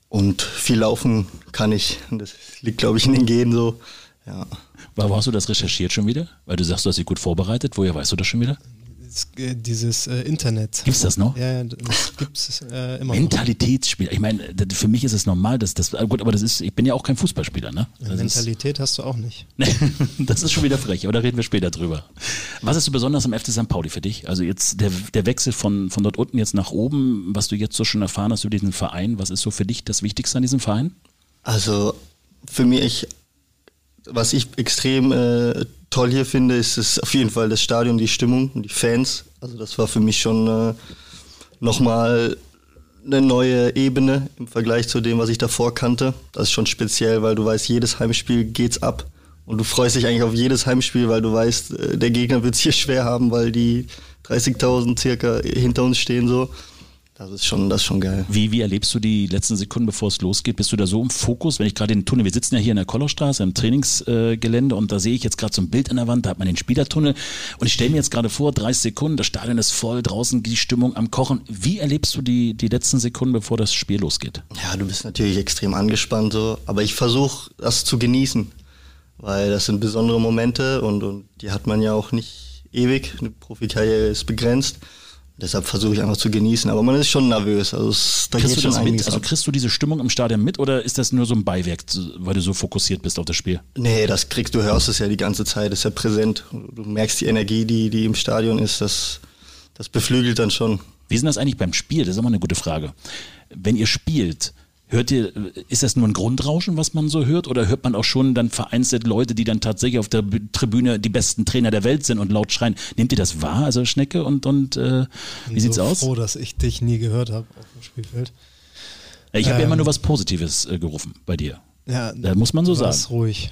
Speaker 7: Und viel laufen kann ich. Das liegt, glaube ich, in den Genen so. Ja.
Speaker 3: Warum hast du das recherchiert schon wieder? Weil du sagst, du hast dich gut vorbereitet. Woher weißt du das schon wieder?
Speaker 2: Äh, dieses äh, Internet.
Speaker 3: Gibt's das noch?
Speaker 2: Ja, das gibt's äh, immer
Speaker 3: Mentalitätsspieler. Ich meine, für mich ist es normal, dass das gut, aber das ist, ich bin ja auch kein Fußballspieler, ne?
Speaker 2: Das Mentalität ist, hast du auch nicht.
Speaker 3: das ist schon wieder frech, aber da reden wir später drüber. Was ist so besonders am FC St. Pauli für dich? Also jetzt der, der Wechsel von, von dort unten jetzt nach oben, was du jetzt so schon erfahren hast über diesen Verein, was ist so für dich das Wichtigste an diesem Verein?
Speaker 7: Also für mich was ich extrem äh, toll hier finde, ist es auf jeden Fall das Stadion, die Stimmung und die Fans. Also das war für mich schon äh, nochmal eine neue Ebene im Vergleich zu dem, was ich davor kannte. Das ist schon speziell, weil du weißt, jedes Heimspiel geht's ab. Und du freust dich eigentlich auf jedes Heimspiel, weil du weißt, äh, der Gegner wird es hier schwer haben, weil die 30.000 circa hinter uns stehen so. Das ist schon, das ist schon geil.
Speaker 3: Wie, wie erlebst du die letzten Sekunden, bevor es losgeht? Bist du da so im Fokus? Wenn ich gerade in den Tunnel, wir sitzen ja hier in der Kollerstraße im Trainingsgelände und da sehe ich jetzt gerade so ein Bild an der Wand, da hat man den Spielertunnel und ich stelle mir jetzt gerade vor, 30 Sekunden, das Stadion ist voll, draußen die Stimmung am Kochen. Wie erlebst du die, die letzten Sekunden, bevor das Spiel losgeht?
Speaker 7: Ja, du bist natürlich extrem angespannt so, aber ich versuche das zu genießen, weil das sind besondere Momente und, und die hat man ja auch nicht ewig. Eine Profikarriere ist begrenzt. Deshalb versuche ich einfach zu genießen, aber man ist schon nervös. Also, es,
Speaker 3: da kriegst du das mit? Also kriegst du diese Stimmung im Stadion mit oder ist das nur so ein Beiwerk, weil du so fokussiert bist auf das Spiel?
Speaker 7: Nee, das kriegst du, hörst es ja die ganze Zeit, ist ja präsent. Du merkst die Energie, die, die im Stadion ist, das, das beflügelt dann schon.
Speaker 3: Wie ist denn das eigentlich beim Spiel? Das ist immer eine gute Frage. Wenn ihr spielt, Hört ihr, ist das nur ein Grundrauschen, was man so hört, oder hört man auch schon dann vereinzelt Leute, die dann tatsächlich auf der Tribüne die besten Trainer der Welt sind und laut schreien? Nehmt ihr das wahr, also Schnecke und, und äh, wie sieht's so aus?
Speaker 2: Ich bin froh, dass ich dich nie gehört habe auf dem Spielfeld.
Speaker 3: Ich habe ähm, ja immer nur was Positives äh, gerufen bei dir. Ja, da muss man so sagen.
Speaker 2: ruhig.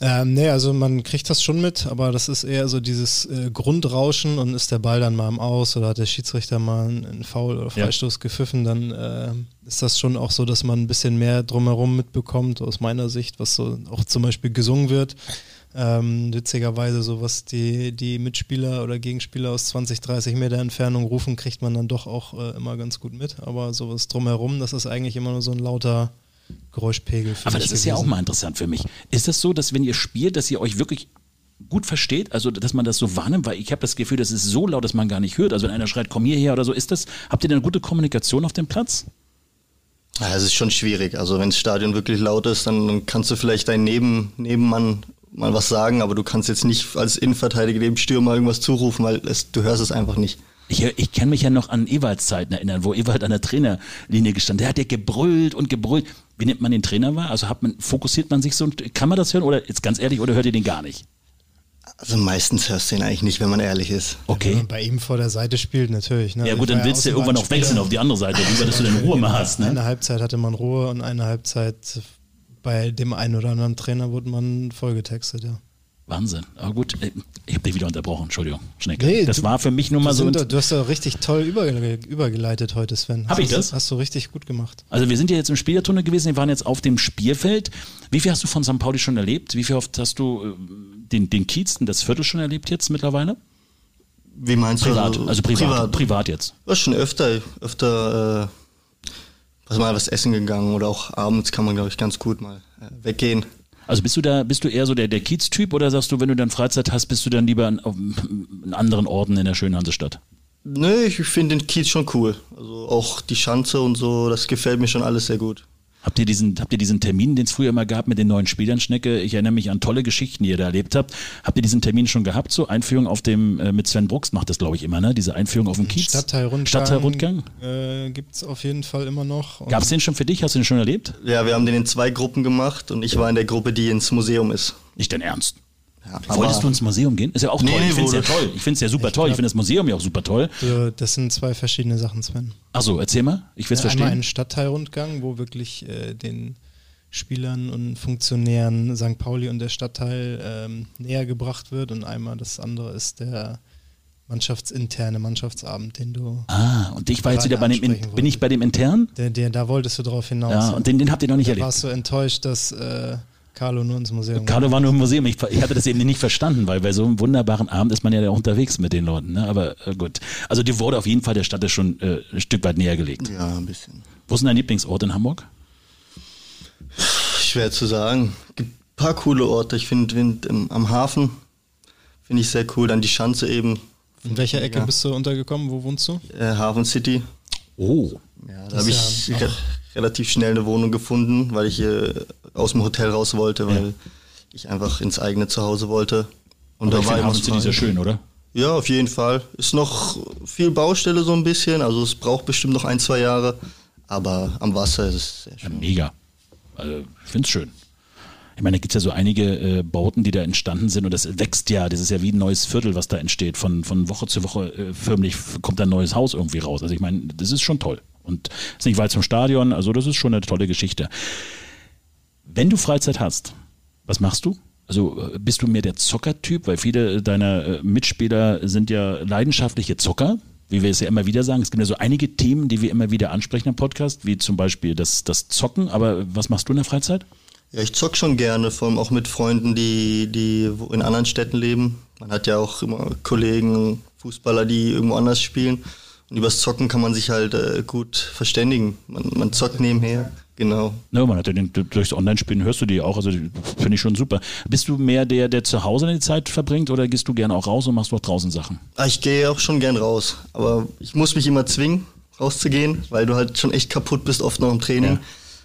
Speaker 2: Ähm, nee, also man kriegt das schon mit, aber das ist eher so dieses äh, Grundrauschen und ist der Ball dann mal im Aus oder hat der Schiedsrichter mal einen Foul oder Freistoß ja. gepfiffen, dann äh, ist das schon auch so, dass man ein bisschen mehr drumherum mitbekommt, aus meiner Sicht, was so auch zum Beispiel gesungen wird. Ähm, witzigerweise, so was die, die Mitspieler oder Gegenspieler aus 20, 30 Meter Entfernung rufen, kriegt man dann doch auch äh, immer ganz gut mit. Aber sowas drumherum, das ist eigentlich immer nur so ein lauter Geräuschpegel.
Speaker 3: Aber das ist gewesen. ja auch mal interessant für mich. Ist das so, dass wenn ihr spielt, dass ihr euch wirklich gut versteht, also dass man das so wahrnimmt, weil ich habe das Gefühl, das ist so laut, dass man gar nicht hört. Also wenn einer schreit, komm hierher oder so, ist das, habt ihr denn eine gute Kommunikation auf dem Platz?
Speaker 7: Ja, es ist schon schwierig. Also wenn das Stadion wirklich laut ist, dann kannst du vielleicht deinen Neben, Nebenmann mal was sagen, aber du kannst jetzt nicht als Innenverteidiger dem Stürmer irgendwas zurufen, weil es, du hörst es einfach nicht.
Speaker 3: Ich, ich kann mich ja noch an Ewalds Zeiten erinnern, wo Ewald an der Trainerlinie gestanden Der hat ja gebrüllt und gebrüllt. Wie nimmt man den Trainer wahr? Also hat man, fokussiert man sich so und kann man das hören oder jetzt ganz ehrlich oder hört ihr den gar nicht?
Speaker 7: Also meistens hörst du ihn eigentlich nicht, wenn man ehrlich ist.
Speaker 2: Okay. Wenn man bei ihm vor der Seite spielt, natürlich.
Speaker 3: Ne? Ja gut, dann willst du ja irgendwann auch wechseln auf die andere Seite, lieber, dass du dann Ruhe mal hast. Ne?
Speaker 2: Eine Halbzeit hatte man Ruhe und eine Halbzeit bei dem einen oder anderen Trainer wurde man vollgetextet, ja.
Speaker 3: Wahnsinn. Aber gut, äh, ich habe dich wieder unterbrochen, Entschuldigung, Schnecke.
Speaker 2: Nee,
Speaker 3: das
Speaker 2: du-
Speaker 3: war für mich nur mal
Speaker 2: Du,
Speaker 3: so.
Speaker 2: doch- du hast doch richtig toll überge übergeleitet heute, Sven.
Speaker 3: Hab ich das?
Speaker 2: Hast du richtig gut gemacht.
Speaker 3: Also wir sind ja jetzt im Spielertunnel gewesen, wir waren jetzt auf dem Spielfeld. Wie viel hast du von St. Pauli schon erlebt? Wie viel oft hast du äh, den, den Kiez, das Viertel schon erlebt jetzt mittlerweile?
Speaker 7: Wie meinst du?
Speaker 3: Privat, also privat, privat,
Speaker 7: privat.
Speaker 3: jetzt.
Speaker 7: War schon öfter, öfter, äh, was mal was essen gegangen oder auch abends kann man, glaube ich, ganz gut mal äh, weggehen.
Speaker 3: Also bist du da, bist du eher so der, der Kiez-Typ oder sagst du, wenn du dann Freizeit hast, bist du dann lieber an, an anderen Orten in der schönen Hansestadt?
Speaker 7: Nö, ich finde den Kiez schon cool. Also auch die Schanze und so, das gefällt mir schon alles sehr gut.
Speaker 3: Habt ihr diesen, habt ihr diesen Termin, den es früher immer gab mit den neuen Spielern, Schnecke? Ich erinnere mich an tolle Geschichten, die ihr da erlebt habt. Habt ihr diesen Termin schon gehabt? So Einführung auf dem, äh, mit Sven Brooks macht das, glaube ich, immer, ne? Diese Einführung auf dem Kiez.
Speaker 2: Stadtteilrundgang,
Speaker 3: Stadtteilrundgang.
Speaker 2: Äh, gibt es auf jeden Fall immer noch. Und
Speaker 3: Gab es den schon für dich? Hast du den schon erlebt?
Speaker 7: Ja, wir haben den in zwei Gruppen gemacht und ich war in der Gruppe, die ins Museum ist.
Speaker 3: Nicht dein Ernst.
Speaker 7: Ja,
Speaker 3: Wolltest du ins Museum gehen? Ist ja auch toll.
Speaker 7: nee,
Speaker 3: ich finde es ja toll. Ich finde es ja super toll. Ich finde das Museum ja auch super toll.
Speaker 2: so, das sind zwei verschiedene Sachen, Sven.
Speaker 3: Achso, erzähl mal. Ich will es
Speaker 2: Ja, einmal
Speaker 3: verstehen.
Speaker 2: einen Stadtteilrundgang, wo wirklich äh, den Spielern und Funktionären St. Pauli und der Stadtteil ähm, näher gebracht wird und einmal das andere ist der mannschaftsinterne Mannschaftsabend, den du,
Speaker 3: Ah, und ich war jetzt wieder bei dem, in, bin ich bei dem intern?
Speaker 2: der, der, da wolltest du drauf hinaus.
Speaker 3: Ja, und den, den habt ihr noch nicht
Speaker 2: da
Speaker 3: erlebt.
Speaker 2: warst du enttäuscht, dass äh, Carlo nur ins Museum
Speaker 3: Carlo war nur im Museum. Ich, ich hatte das eben nicht verstanden, weil bei so einem wunderbaren Abend ist man ja auch unterwegs mit den Leuten. Ne? Aber äh, gut. Also dir wurde auf jeden Fall der Stadt schon äh, ein Stück weit näher gelegt.
Speaker 7: Ja, ein bisschen.
Speaker 3: Wo ist denn dein Lieblingsort in Hamburg?
Speaker 7: Schwer zu sagen. Gibt ein paar coole Orte. Ich finde find, im- am Hafen finde ich sehr cool. Dann die Schanze eben.
Speaker 2: In welcher Ecke
Speaker 7: Ja.
Speaker 2: bist du untergekommen? Wo wohnst du?
Speaker 7: Äh, Hafen City.
Speaker 3: Oh.
Speaker 7: Ja, da habe ich
Speaker 2: ja
Speaker 7: re relativ schnell eine Wohnung gefunden, weil ich äh, aus dem Hotel raus wollte, weil
Speaker 3: Ja.
Speaker 7: ich einfach ins eigene Zuhause wollte. Und
Speaker 3: Aber ich
Speaker 7: war immer
Speaker 3: City sehr schön, oder?
Speaker 7: Ja, auf jeden Fall. Ist noch viel Baustelle so ein bisschen, also es braucht bestimmt noch ein, zwei Jahre, aber am Wasser ist es sehr
Speaker 3: Ja,
Speaker 7: schön.
Speaker 3: mega. Also, ich finde es schön. Ich meine, da gibt es ja so einige äh, Bauten, die da entstanden sind und das wächst ja. Das ist ja wie ein neues Viertel, was da entsteht. Von, von Woche zu Woche äh, förmlich kommt da ein neues Haus irgendwie raus. Also ich meine, das ist schon toll. Und ist nicht weit zum Stadion, also das ist schon eine tolle Geschichte. Wenn du Freizeit hast, was machst du? Also äh, bist du mehr der Zockertyp, weil viele deiner äh, Mitspieler sind ja leidenschaftliche Zocker, wie wir es ja immer wieder sagen. Es gibt ja so einige Themen, die wir immer wieder ansprechen im Podcast, wie zum Beispiel das, das Zocken. Aber was machst du in der Freizeit?
Speaker 7: Ja, ich zock schon gerne, vor allem auch mit Freunden, die, die in anderen Städten leben. Man hat ja auch immer Kollegen, Fußballer, die irgendwo anders spielen. Übers Zocken kann man sich halt äh, gut verständigen. Man, man zockt nebenher. Genau.
Speaker 3: Ne, man hat ja den, durchs Online-Spielen hörst du die auch, also finde ich schon super. Bist du mehr der, der zu Hause die Zeit verbringt oder gehst du gerne auch raus und machst auch draußen Sachen?
Speaker 7: Ah, Ich gehe auch schon gern raus, aber ich muss mich immer zwingen, rauszugehen, weil du halt schon echt kaputt bist, oft noch im Training.
Speaker 3: Ja.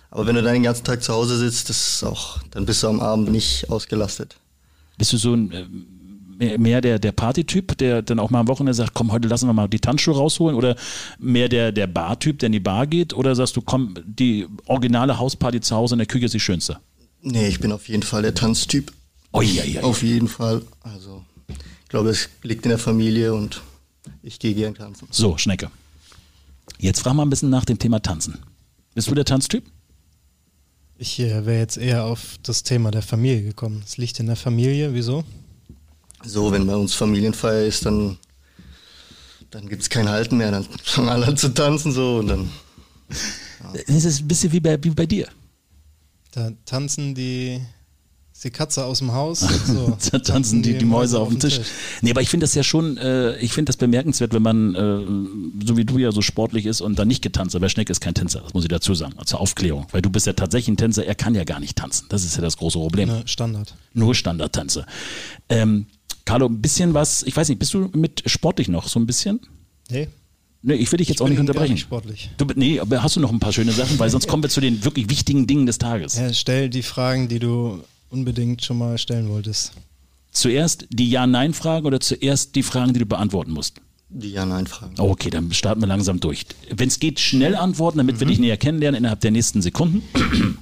Speaker 7: Aber wenn du dann den ganzen Tag zu Hause sitzt, das ist auch, dann bist du am Abend nicht ausgelastet.
Speaker 3: Bist du so ein äh, mehr, der, der Partytyp, der dann auch mal am Wochenende sagt, komm, heute lassen wir mal die Tanzschuhe rausholen oder mehr der, der Bartyp, der in die Bar geht oder sagst du, komm, die originale Hausparty zu Hause in der Küche ist die schönste?
Speaker 7: Nee, ich bin auf jeden Fall der Tanztyp.
Speaker 3: Oh, ja, ja,
Speaker 7: Auf jeden Fall. Also, ich glaube, es liegt in der Familie und ich gehe gern tanzen.
Speaker 3: So, Schnecke. Jetzt frag mal ein bisschen nach dem Thema Tanzen. Bist du der Tanztyp?
Speaker 2: Ich äh, wäre jetzt eher auf das Thema der Familie gekommen. Es liegt in der Familie, wieso?
Speaker 7: So, wenn bei uns Familienfeier ist, dann, dann gibt es kein Halten mehr. Dann fangen alle an zu tanzen so und dann.
Speaker 3: Es ist ein bisschen wie bei, wie bei dir.
Speaker 2: Da tanzen die, ist die Katze aus dem Haus. So,
Speaker 3: Da tanzen die, die Mäuse auf dem Tisch. Nee, aber ich finde das ja schon, äh, ich finde das bemerkenswert, wenn man, äh, so wie du ja so sportlich ist und dann nicht getanzt. Aber Schneck ist kein Tänzer, das muss ich dazu sagen, zur Aufklärung. Weil du bist ja tatsächlich ein Tänzer, er kann ja gar nicht tanzen. Das ist ja das große Problem.
Speaker 2: Ne, Standard.
Speaker 3: Nur Standardtänze. Ähm, Carlo, ein bisschen was, ich weiß nicht, bist du mit sportlich noch so ein bisschen?
Speaker 2: Nee,
Speaker 3: Nee, ich will dich jetzt auch
Speaker 2: bin
Speaker 3: nicht
Speaker 2: gar
Speaker 3: unterbrechen.
Speaker 2: nicht sportlich.
Speaker 3: Du, nee, aber hast du noch ein paar schöne Sachen, weil sonst kommen wir zu den wirklich wichtigen Dingen des Tages.
Speaker 2: Ja, stell die Fragen, die du unbedingt schon mal stellen wolltest.
Speaker 3: Zuerst die Ja-Nein-Fragen oder zuerst die Fragen, die du beantworten musst?
Speaker 7: Die Ja-Nein-Fragen.
Speaker 3: Oh, Okay, dann starten wir langsam durch. Wenn es geht, schnell antworten, damit wir dich näher kennenlernen innerhalb der nächsten Sekunden.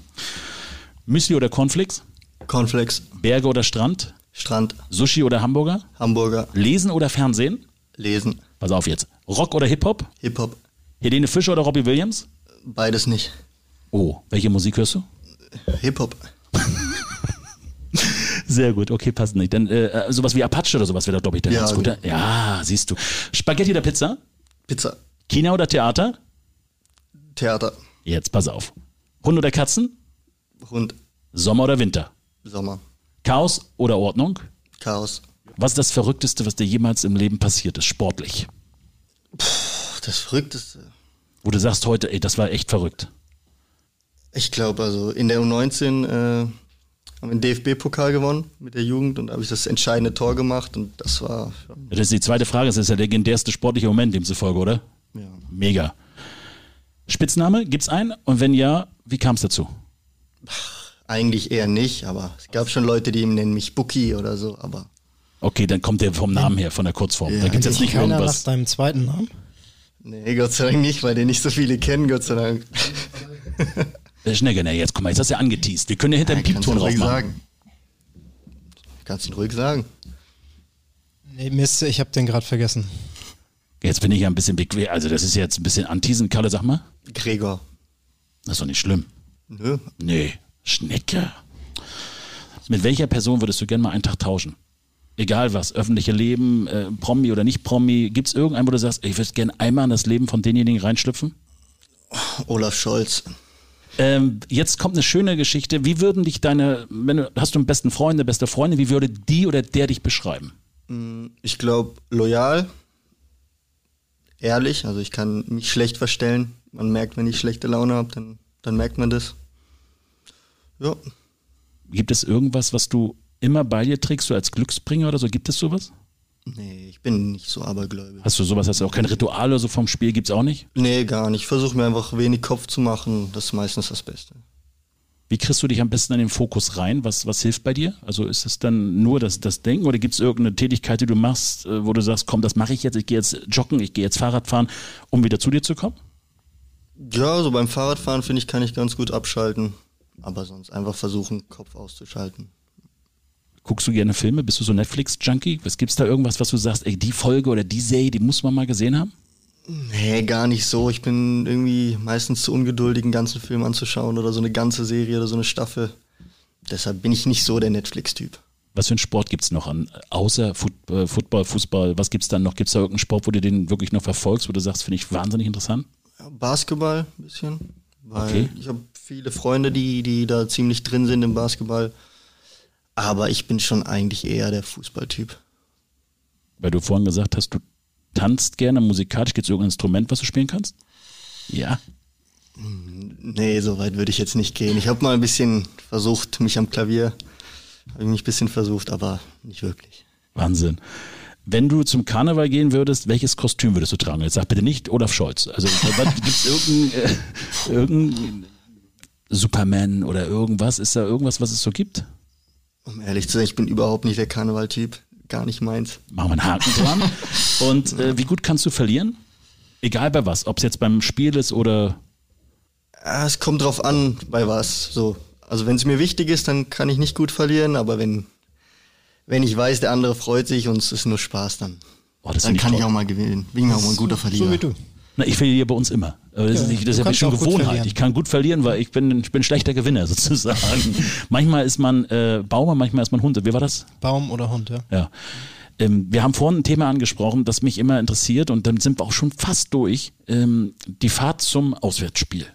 Speaker 3: Müsli oder Cornflakes?
Speaker 7: Cornflakes,
Speaker 3: Berge oder Strand?
Speaker 7: Strand,
Speaker 3: Sushi oder Hamburger?
Speaker 7: Hamburger,
Speaker 3: Lesen oder Fernsehen?
Speaker 7: Lesen,
Speaker 3: Pass auf jetzt. Rock oder Hip-Hop?
Speaker 7: Hip-Hop,
Speaker 3: Helene Fischer oder Robbie Williams?
Speaker 7: beides nicht.
Speaker 3: Sehr gut, okay, passt nicht. Dann äh, sowas wie Apache oder sowas wäre doch, glaube ich, der
Speaker 7: Ja,
Speaker 3: ganz gute. Ja, siehst du. Spaghetti oder Pizza?
Speaker 7: Pizza,
Speaker 3: Kino oder Theater?
Speaker 7: Theater,
Speaker 3: Jetzt pass auf. Hund oder Katzen?
Speaker 7: Hund,
Speaker 3: Sommer oder Winter?
Speaker 7: Sommer,
Speaker 3: Chaos oder Ordnung?
Speaker 7: Chaos.
Speaker 3: Was ist das Verrückteste, was dir jemals im Leben passiert ist, sportlich?
Speaker 7: Puh, Das Verrückteste.
Speaker 3: Wo du sagst heute, ey, das war echt verrückt.
Speaker 7: Ich glaube, also in der U19 äh, haben wir den DFB-Pokal gewonnen mit der Jugend und da habe ich das entscheidende Tor gemacht und das war schon,
Speaker 3: Das ist die zweite Frage, das ist der legendärste sportliche Moment demzufolge, oder?
Speaker 7: ja.
Speaker 3: Mega. Spitzname, gibt's einen? Und wenn ja, wie kam es dazu?
Speaker 7: Eigentlich eher nicht, aber es gab schon Leute, die nennen mich Bookie oder so, aber
Speaker 3: Okay, dann kommt der vom Namen her, von der Kurzform.
Speaker 7: Ja.
Speaker 3: da gibt's jetzt
Speaker 2: Dich
Speaker 3: nicht
Speaker 2: keiner nach
Speaker 3: irgendwas.
Speaker 2: deinem zweiten Namen?
Speaker 7: nee, Gott sei Dank nicht, weil den nicht so viele kennen, Gott sei Dank.
Speaker 3: Schnegger, na jetzt, guck mal, jetzt hast du ja angeteased. Wir können ja hinter dem
Speaker 7: Kannst du
Speaker 3: Piepton
Speaker 7: ruhig
Speaker 3: drauf machen.
Speaker 7: sagen. Kannst du ruhig sagen.
Speaker 2: Nee, Mist, ich habe den gerade vergessen.
Speaker 3: Jetzt bin ich ja ein bisschen bequem. Also, das ist jetzt ein bisschen anteasen. Kalle, sag mal.
Speaker 7: Gregor.
Speaker 3: Das ist doch nicht schlimm.
Speaker 7: Nö.
Speaker 3: Nee, Schnecke. Mit welcher Person würdest du gerne mal einen Tag tauschen? Egal was, öffentliche Leben, äh, Promi oder nicht Promi. Gibt es irgendeinen, wo du sagst, ich würde gerne einmal in das Leben von denjenigen reinschlüpfen?
Speaker 7: Olaf Scholz.
Speaker 3: Ähm, jetzt kommt eine schöne Geschichte. Wie würden dich deine, wenn du, hast du einen besten Freund, eine beste Freundin, wie würde die oder der dich beschreiben?
Speaker 7: Ich glaube, loyal, ehrlich, also ich kann mich schlecht verstellen. Man merkt, wenn ich schlechte Laune habe, dann, dann merkt man das. Ja,
Speaker 3: Gibt es irgendwas, was du immer bei dir trägst, so als Glücksbringer oder so? Gibt es sowas?
Speaker 7: nee, ich bin nicht so abergläubig.
Speaker 3: Hast du sowas, hast du auch kein Ritual oder so vom Spiel? Gibt's auch nicht?
Speaker 7: Nee, gar nicht. Ich versuche mir einfach wenig Kopf zu machen. Das ist meistens das Beste.
Speaker 3: Wie kriegst du dich am besten an den Fokus rein? Was, was hilft bei dir? Also ist es dann nur das, das Denken oder gibt es irgendeine Tätigkeit, die du machst, äh, wo du sagst, komm, das mache ich jetzt, ich gehe jetzt joggen, ich gehe jetzt Fahrrad fahren, um wieder zu dir zu kommen?
Speaker 7: Ja, so beim Fahrradfahren finde ich, kann ich ganz gut abschalten. Aber sonst einfach versuchen, Kopf auszuschalten.
Speaker 3: Guckst du gerne Filme? Bist du so Netflix-Junkie? Was gibt's da irgendwas, was du sagst, ey, die Folge oder die Serie, die muss man mal gesehen haben?
Speaker 7: Nee, gar nicht so. Ich bin irgendwie meistens zu ungeduldig, einen ganzen Film anzuschauen oder so eine ganze Serie oder so eine Staffel. Deshalb bin ich nicht so der Netflix-Typ.
Speaker 3: Was für einen Sport gibt's noch an? Außer äh, Football, Fußball, was gibt's dann noch? Gibt's da irgendeinen Sport, wo du den wirklich noch verfolgst, wo du sagst, finde ich wahnsinnig interessant?
Speaker 7: Ja, Basketball ein bisschen. Weil
Speaker 3: Okay.
Speaker 7: ich habe viele Freunde, die, die da ziemlich drin sind im Basketball. Aber ich bin schon eigentlich eher der Fußballtyp.
Speaker 3: Weil du vorhin gesagt hast, du tanzt gerne musikalisch. Gibt's irgendein Instrument, was du spielen kannst? Ja.
Speaker 7: Nee, so weit würde ich jetzt nicht gehen. Ich habe mal ein bisschen versucht, mich am Klavier, habe ich mich ein bisschen versucht, aber nicht wirklich.
Speaker 3: Wahnsinn. Wenn du zum Karneval gehen würdest, welches Kostüm würdest du tragen? Jetzt sag bitte nicht Olaf Scholz. Also gibt es irgendein, äh, irgendein Superman oder irgendwas? Ist da irgendwas, was es so gibt?
Speaker 7: Um ehrlich zu sein, ich bin überhaupt nicht der Karnevaltyp. Gar nicht meins.
Speaker 3: Machen wir einen Haken dran. Und äh, wie gut kannst du verlieren? Egal bei was, ob es jetzt beim Spiel ist oder
Speaker 7: Ja, es kommt drauf an, bei was. So. Also wenn es mir wichtig ist, dann kann ich nicht gut verlieren, aber wenn, wenn ich weiß, der andere freut sich und es ist nur Spaß, dann,
Speaker 3: Oh, das
Speaker 7: dann kann ich auch mal gewinnen. Bin ich auch mal ein guter Verlierer.
Speaker 2: So wie du.
Speaker 3: Na, ich verliere bei uns immer. Aber das
Speaker 2: Ja,
Speaker 3: ist, das ist ja schon Gewohnheit. Ich kann gut verlieren, weil ich bin, ich bin schlechter Gewinner sozusagen. manchmal ist man äh, Baumer, manchmal ist man Hund. Wie war das?
Speaker 2: Baum oder Hund, ja.
Speaker 3: Ja. Ähm, wir haben vorhin ein Thema angesprochen, das mich immer interessiert und dann sind wir auch schon fast durch. Ähm, die Fahrt zum Auswärtsspiel.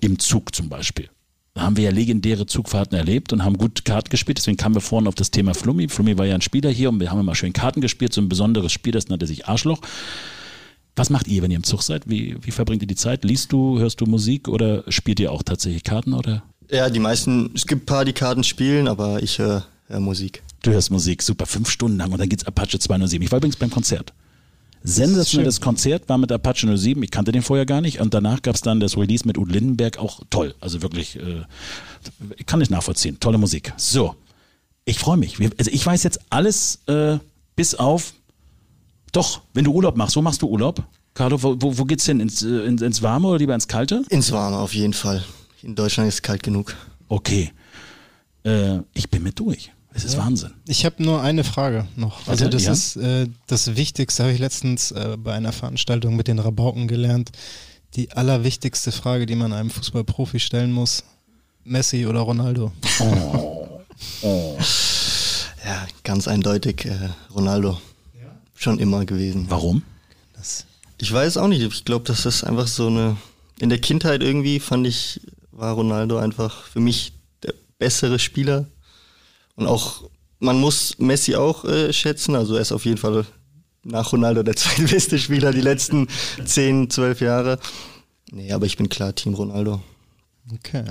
Speaker 3: Im Zug zum Beispiel. Da haben wir ja legendäre Zugfahrten erlebt und haben gut Karten gespielt. Deswegen kamen wir vorhin auf das Thema Flummi. Flummi war ja ein Spieler hier und wir haben immer schön Karten gespielt. So ein besonderes Spiel, das nannte sich Arschloch. Was macht ihr, wenn ihr im Zug seid? Wie, wie verbringt ihr die Zeit? Liest du, hörst du Musik oder spielt ihr auch tatsächlich Karten oder?
Speaker 7: Ja, die meisten, es gibt ein paar, die Karten spielen, aber ich höre hör Musik.
Speaker 3: Du hörst Musik, super, fünf Stunden lang und dann geht's Apache 207. Ich war übrigens beim Konzert. Sensationelles Konzert war mit Apache 07, ich kannte den vorher gar nicht und danach gab's dann das Release mit Udo Lindenberg, auch toll. Also wirklich, äh, ich kann nicht nachvollziehen, tolle Musik. So, ich freue mich. Wir- Also ich weiß jetzt alles äh, bis auf, doch, wenn du Urlaub machst, wo machst du Urlaub? Carlo, wo, wo, geht's hin? Ins, äh, ins, ins Warme oder lieber ins Kalte?
Speaker 7: Ins Warme auf jeden Fall. In Deutschland ist es kalt genug.
Speaker 3: Okay, äh, ich bin mit durch. Es ist Wahnsinn.
Speaker 2: Ich habe nur eine Frage noch. Also das
Speaker 3: Ja?
Speaker 2: ist äh, das Wichtigste, habe ich letztens äh, bei einer Veranstaltung mit den Rabauken gelernt. Die allerwichtigste Frage, die man einem Fußballprofi stellen muss. Messi oder Ronaldo?
Speaker 3: Oh.
Speaker 7: Ja, ganz eindeutig äh, Ronaldo. Schon immer gewesen.
Speaker 3: Warum?
Speaker 7: Ich weiß auch nicht. Ich glaube, das ist einfach so eine. In der Kindheit irgendwie fand ich, war Ronaldo einfach für mich der bessere Spieler. Und auch, man muss Messi auch äh, schätzen. Also er ist auf jeden Fall nach Ronaldo der zweitbeste Spieler die letzten 10, 12 Jahre. Nee, aber ich bin klar Team Ronaldo.
Speaker 2: Okay.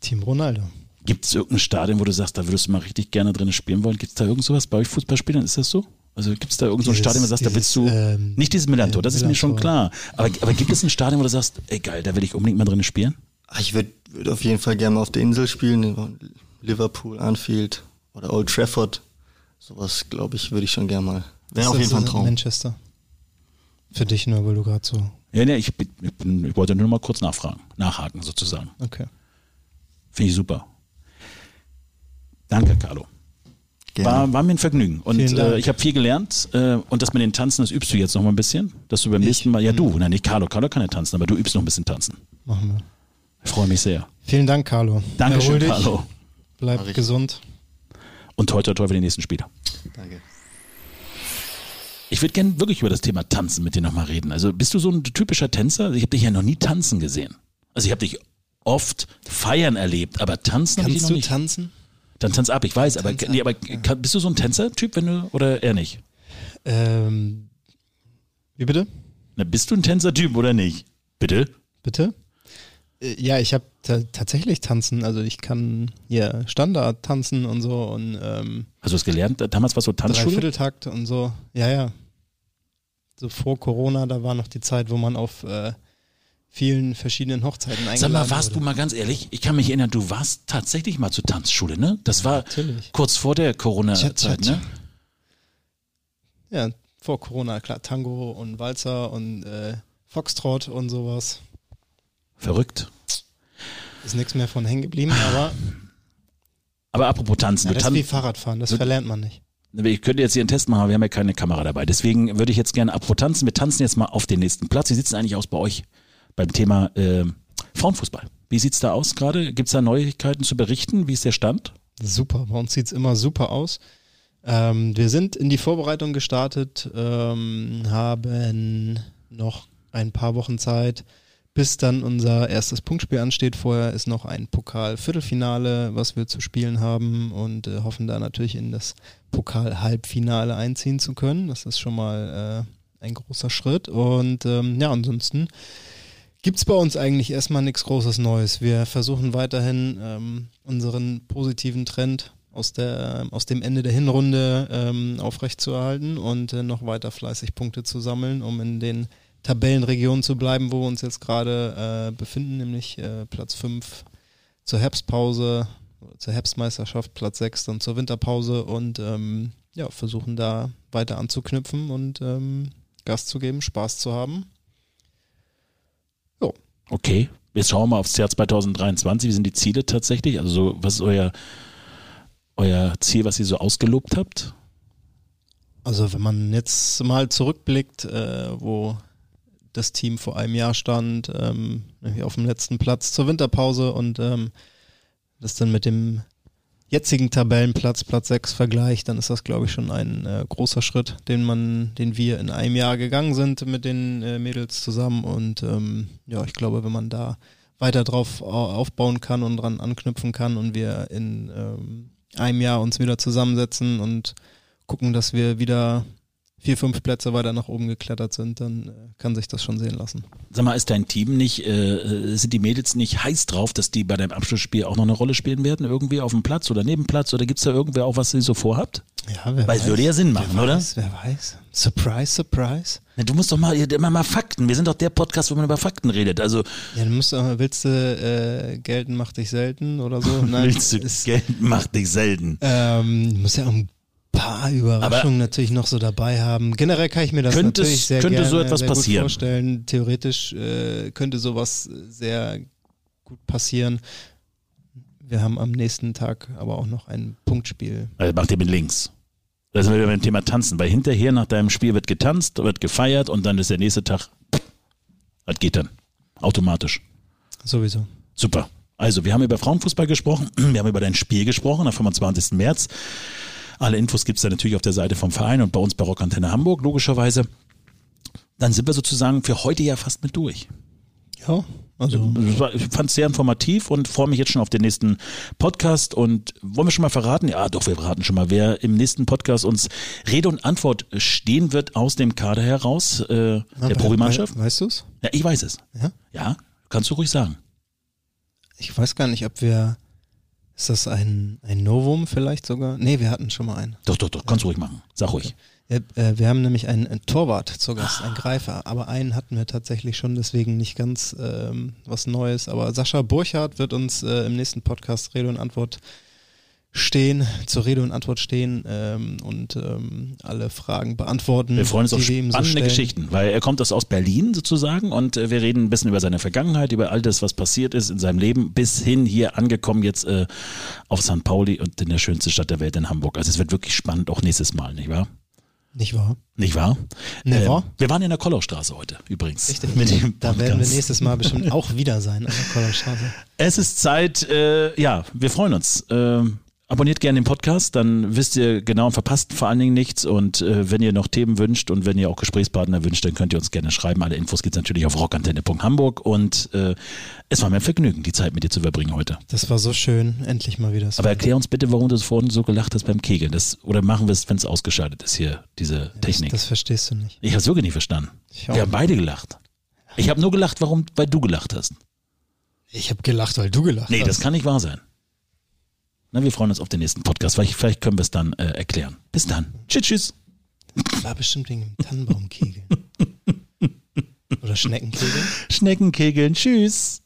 Speaker 2: Team Ronaldo.
Speaker 3: Gibt es irgendein Stadion, wo du sagst, da würdest du mal richtig gerne drin spielen wollen? Gibt es da irgend sowas bei euch Fußballspielern? Ist das so? Also gibt es da irgendein so ein
Speaker 2: Dieses-
Speaker 3: Stadion, wo du sagst, da willst du,
Speaker 2: dieses, ähm,
Speaker 3: nicht dieses Millantor, das ist mir schon klar. Aber, aber gibt es ein Stadion, wo du sagst, ey geil, da will ich unbedingt mal drin spielen?
Speaker 7: Ich würde würd auf jeden Fall gerne mal auf der Insel spielen. Liverpool, Anfield oder Old Trafford. Sowas, glaube ich, würde ich schon gerne mal. Wäre auf jeden Fall ein Traum.
Speaker 2: Manchester. Für dich nur, weil du gerade so.
Speaker 3: Ja, nee, ich, ich, bin, ich wollte nur mal kurz nachfragen, nachhaken sozusagen.
Speaker 2: Okay.
Speaker 3: Finde ich super. Danke, Carlo.
Speaker 7: Gerne.
Speaker 3: War, war mir ein Vergnügen. Und äh, ich habe viel gelernt. Äh, und das mit den Tanzen, das übst du jetzt noch mal ein bisschen. Dass du beim nächsten Mal, ja du, nein, nicht Carlo, Carlo kann ja tanzen, aber du übst noch ein bisschen tanzen.
Speaker 2: Machen wir.
Speaker 3: Ich freue mich sehr.
Speaker 2: Vielen Dank, Carlo.
Speaker 3: Dankeschön,
Speaker 2: Erhol dich,
Speaker 3: Carlo.
Speaker 2: Bleib
Speaker 7: Mach ich.
Speaker 2: gesund.
Speaker 3: Und toi, toi, toi für die nächsten Spiele.
Speaker 7: Danke.
Speaker 3: Ich würde gerne wirklich über das Thema Tanzen mit dir nochmal reden. Also bist du so ein typischer Tänzer? Ich habe dich ja noch nie tanzen gesehen. Also ich habe dich oft feiern erlebt, aber tanzen habe ich
Speaker 2: Kannst
Speaker 3: noch
Speaker 2: du
Speaker 3: nicht.
Speaker 2: tanzen?
Speaker 3: Dann tanz ab, ich weiß, aber, nee,
Speaker 2: ab,
Speaker 3: aber kann, bist du so ein Tänzer-Typ, wenn du, oder eher nicht?
Speaker 2: Ähm, wie bitte?
Speaker 3: Na, bist du ein Tänzer-Typ oder nicht? Bitte?
Speaker 2: Bitte? Äh, Ja, ich habe tatsächlich tanzen. Also ich kann hier Standard tanzen und so und ähm,
Speaker 3: Hast du es gelernt? Damals war so Tanzschule?
Speaker 2: Dreivierteltakt und so. Ja, ja. So vor Corona, da war noch die Zeit, wo man auf äh, vielen verschiedenen Hochzeiten eingeladen
Speaker 3: Sag mal, warst
Speaker 2: wurde.
Speaker 3: du mal ganz ehrlich, ich kann mich erinnern, du warst tatsächlich mal zur Tanzschule, ne? Das war
Speaker 2: Natürlich.
Speaker 3: kurz vor der Corona-Zeit, ne?
Speaker 2: Ja, vor Corona, klar, Tango und Walzer und äh, Foxtrot und sowas.
Speaker 3: Verrückt.
Speaker 2: Ist nichts mehr von hängen geblieben, aber
Speaker 3: Aber apropos Tanzen,
Speaker 2: ja,
Speaker 3: du
Speaker 2: das ist wie. Fahrradfahren, das verlernt man nicht.
Speaker 3: Ich könnte jetzt hier einen Test machen, aber wir haben ja keine Kamera dabei. Deswegen würde ich jetzt gerne apropos tanzen. Wir tanzen jetzt mal auf den nächsten Platz. Wie sieht es eigentlich aus bei euch beim Thema äh, Frauenfußball? Wie sieht's da aus gerade? Gibt's da Neuigkeiten zu berichten? Wie ist der Stand?
Speaker 2: Super, bei uns sieht's immer super aus. Ähm, wir sind in die Vorbereitung gestartet, ähm, haben noch ein paar Wochen Zeit, bis dann unser erstes Punktspiel ansteht. Vorher ist noch ein Pokal-Viertelfinale, was wir zu spielen haben und äh, hoffen da natürlich in das Pokal-Halbfinale einziehen zu können. Das ist schon mal äh, ein großer Schritt. Und ähm, ja, ansonsten gibt's bei uns eigentlich erstmal nichts Großes Neues. Wir versuchen weiterhin ähm, unseren positiven Trend aus, der, aus dem Ende der Hinrunde ähm, aufrechtzuerhalten und äh, noch weiter fleißig Punkte zu sammeln, um in den Tabellenregionen zu bleiben, wo wir uns jetzt gerade äh, befinden, nämlich äh, Platz 5 zur Herbstpause, zur Herbstmeisterschaft, Platz 6 dann zur Winterpause und ähm, ja, versuchen da weiter anzuknüpfen und ähm, Gas zu geben, Spaß zu haben.
Speaker 3: Okay, jetzt schauen wir mal aufs Jahr 2023. Wie sind die Ziele tatsächlich? Also so, was ist euer, euer Ziel, was ihr so ausgelobt habt?
Speaker 2: Also wenn man jetzt mal zurückblickt, äh, wo das Team vor einem Jahr stand, ähm, auf dem letzten Platz zur Winterpause und ähm, das dann mit dem jetzigen Tabellenplatz, Platz 6 vergleicht, dann ist das, glaube ich, schon ein äh, großer Schritt, den man, den wir in einem Jahr gegangen sind mit den äh, Mädels zusammen. Und ähm, ja, ich glaube, wenn man da weiter drauf au- aufbauen kann und dran anknüpfen kann und wir in ähm, einem Jahr uns wieder zusammensetzen und gucken, dass wir wieder vier, fünf Plätze weiter nach oben geklettert sind, dann äh, kann sich das schon sehen lassen.
Speaker 3: Sag mal, ist dein Team nicht, äh, sind die Mädels nicht heiß drauf, dass die bei deinem Abschlussspiel auch noch eine Rolle spielen werden? Irgendwie auf dem Platz oder neben dem Platz? Oder gibt's da irgendwer auch, was ihr so vorhabt?
Speaker 2: Ja, wer
Speaker 3: Weil es würde ja Sinn machen,
Speaker 2: wer
Speaker 3: oder?
Speaker 2: Weiß, wer weiß. Surprise, surprise.
Speaker 3: Na, du musst doch mal, immer mal Fakten. Wir sind doch der Podcast, wo man über Fakten redet. Also,
Speaker 2: Ja, du musst auch, willst du äh, gelten, macht dich selten oder so? Nein,
Speaker 3: willst du,
Speaker 2: ist,
Speaker 3: Geld macht dich selten.
Speaker 2: ähm, du musst ja auch ein paar Überraschungen natürlich noch so dabei haben. Generell kann ich mir das
Speaker 3: Könnte
Speaker 2: natürlich sehr
Speaker 3: könnte
Speaker 2: gerne,
Speaker 3: so etwas passieren?
Speaker 2: vorstellen. Theoretisch äh, könnte sowas sehr gut passieren. Wir haben am nächsten Tag aber auch noch ein Punktspiel.
Speaker 3: Also macht ihr mit links. Da sind wir wieder beim Thema Tanzen. Weil hinterher nach deinem Spiel wird getanzt, wird gefeiert und dann ist der nächste Tag, das geht dann. Automatisch.
Speaker 2: Sowieso.
Speaker 3: Super. Also, wir haben über Frauenfußball gesprochen, wir haben über dein Spiel gesprochen am 25. März. Alle Infos gibt's da natürlich auf der Seite vom Verein und bei uns bei Rockantenne Hamburg, logischerweise. Dann sind wir sozusagen für heute ja fast mit durch.
Speaker 2: Ja, also
Speaker 3: Ich fand es sehr informativ und freue mich jetzt schon auf den nächsten Podcast. Und wollen wir schon mal verraten? Ja, doch, wir verraten schon mal, wer im nächsten Podcast uns Rede und Antwort stehen wird aus dem Kader heraus, äh, der Profimannschaft.
Speaker 2: We weißt du's?
Speaker 3: Ja, ich weiß es.
Speaker 2: Ja?
Speaker 3: Ja, kannst du ruhig sagen.
Speaker 2: Ich weiß gar nicht, ob wir. Ist das ein, ein Novum vielleicht sogar? Nee, wir hatten schon mal einen.
Speaker 3: Doch, doch, doch, kannst du ruhig machen. Sag ruhig.
Speaker 2: Ja, äh, wir haben nämlich einen, einen Torwart zu Gast, einen Greifer, aber einen hatten wir tatsächlich schon, deswegen nicht ganz ähm, was Neues. Aber Sascha Burchardt wird uns äh, im nächsten Podcast Rede und Antwort stehen, zur Rede und Antwort stehen ähm, und ähm, alle Fragen beantworten.
Speaker 3: Wir freuen uns auf
Speaker 2: so
Speaker 3: spannende
Speaker 2: stellen.
Speaker 3: Geschichten, weil er kommt aus Berlin sozusagen und äh, wir reden ein bisschen über seine Vergangenheit, über all das, was passiert ist in seinem Leben, bis hin hier angekommen jetzt äh, auf St. Pauli und in der schönsten Stadt der Welt in Hamburg. Also es wird wirklich spannend, auch nächstes Mal, nicht wahr?
Speaker 2: Nicht wahr?
Speaker 3: Nicht wahr?
Speaker 2: Never.
Speaker 3: Ähm, wir waren in der Kollaustraße heute übrigens.
Speaker 2: Richtig.
Speaker 3: Mit dem
Speaker 2: Da werden wir nächstes Mal bestimmt auch wieder sein an der Kollerstraße.
Speaker 3: Es ist Zeit, äh, ja, wir freuen uns. Ähm, abonniert gerne den Podcast, dann wisst ihr genau und verpasst vor allen Dingen nichts. Und äh, wenn ihr noch Themen wünscht und wenn ihr auch Gesprächspartner wünscht, dann könnt ihr uns gerne schreiben. Alle Infos gibt's natürlich auf rockantenne.hamburg. Und äh, es war mir ein Vergnügen, die Zeit mit dir zu verbringen heute.
Speaker 2: Das war so schön, endlich mal wieder. so.
Speaker 3: Aber erklär uns bitte, warum du vorhin so gelacht hast beim Kegeln. Das, oder machen wir es, wenn es ausgeschaltet ist hier, diese Technik.
Speaker 2: Das, das verstehst du nicht.
Speaker 3: ich habe wirklich nicht verstanden. Wir haben beide gelacht. Ich habe nur gelacht, warum, weil du gelacht hast.
Speaker 2: Ich habe gelacht, weil du gelacht
Speaker 3: Nee,
Speaker 2: hast.
Speaker 3: das kann nicht wahr sein. Na, wir freuen uns auf den nächsten Podcast. Vielleicht, vielleicht können wir es dann äh, erklären. Bis dann. Tschüss, tschüss.
Speaker 2: war bestimmt wegen dem Tannenbaumkegeln. Oder Schneckenkegeln.
Speaker 3: Schneckenkegeln. Tschüss.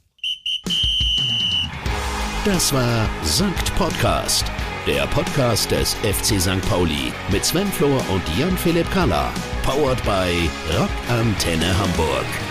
Speaker 1: Das war Sankt Podcast, der Podcast des FC St. Pauli mit Sven Flohr und Jan-Philipp Kalla. Powered by Rock Antenne Hamburg.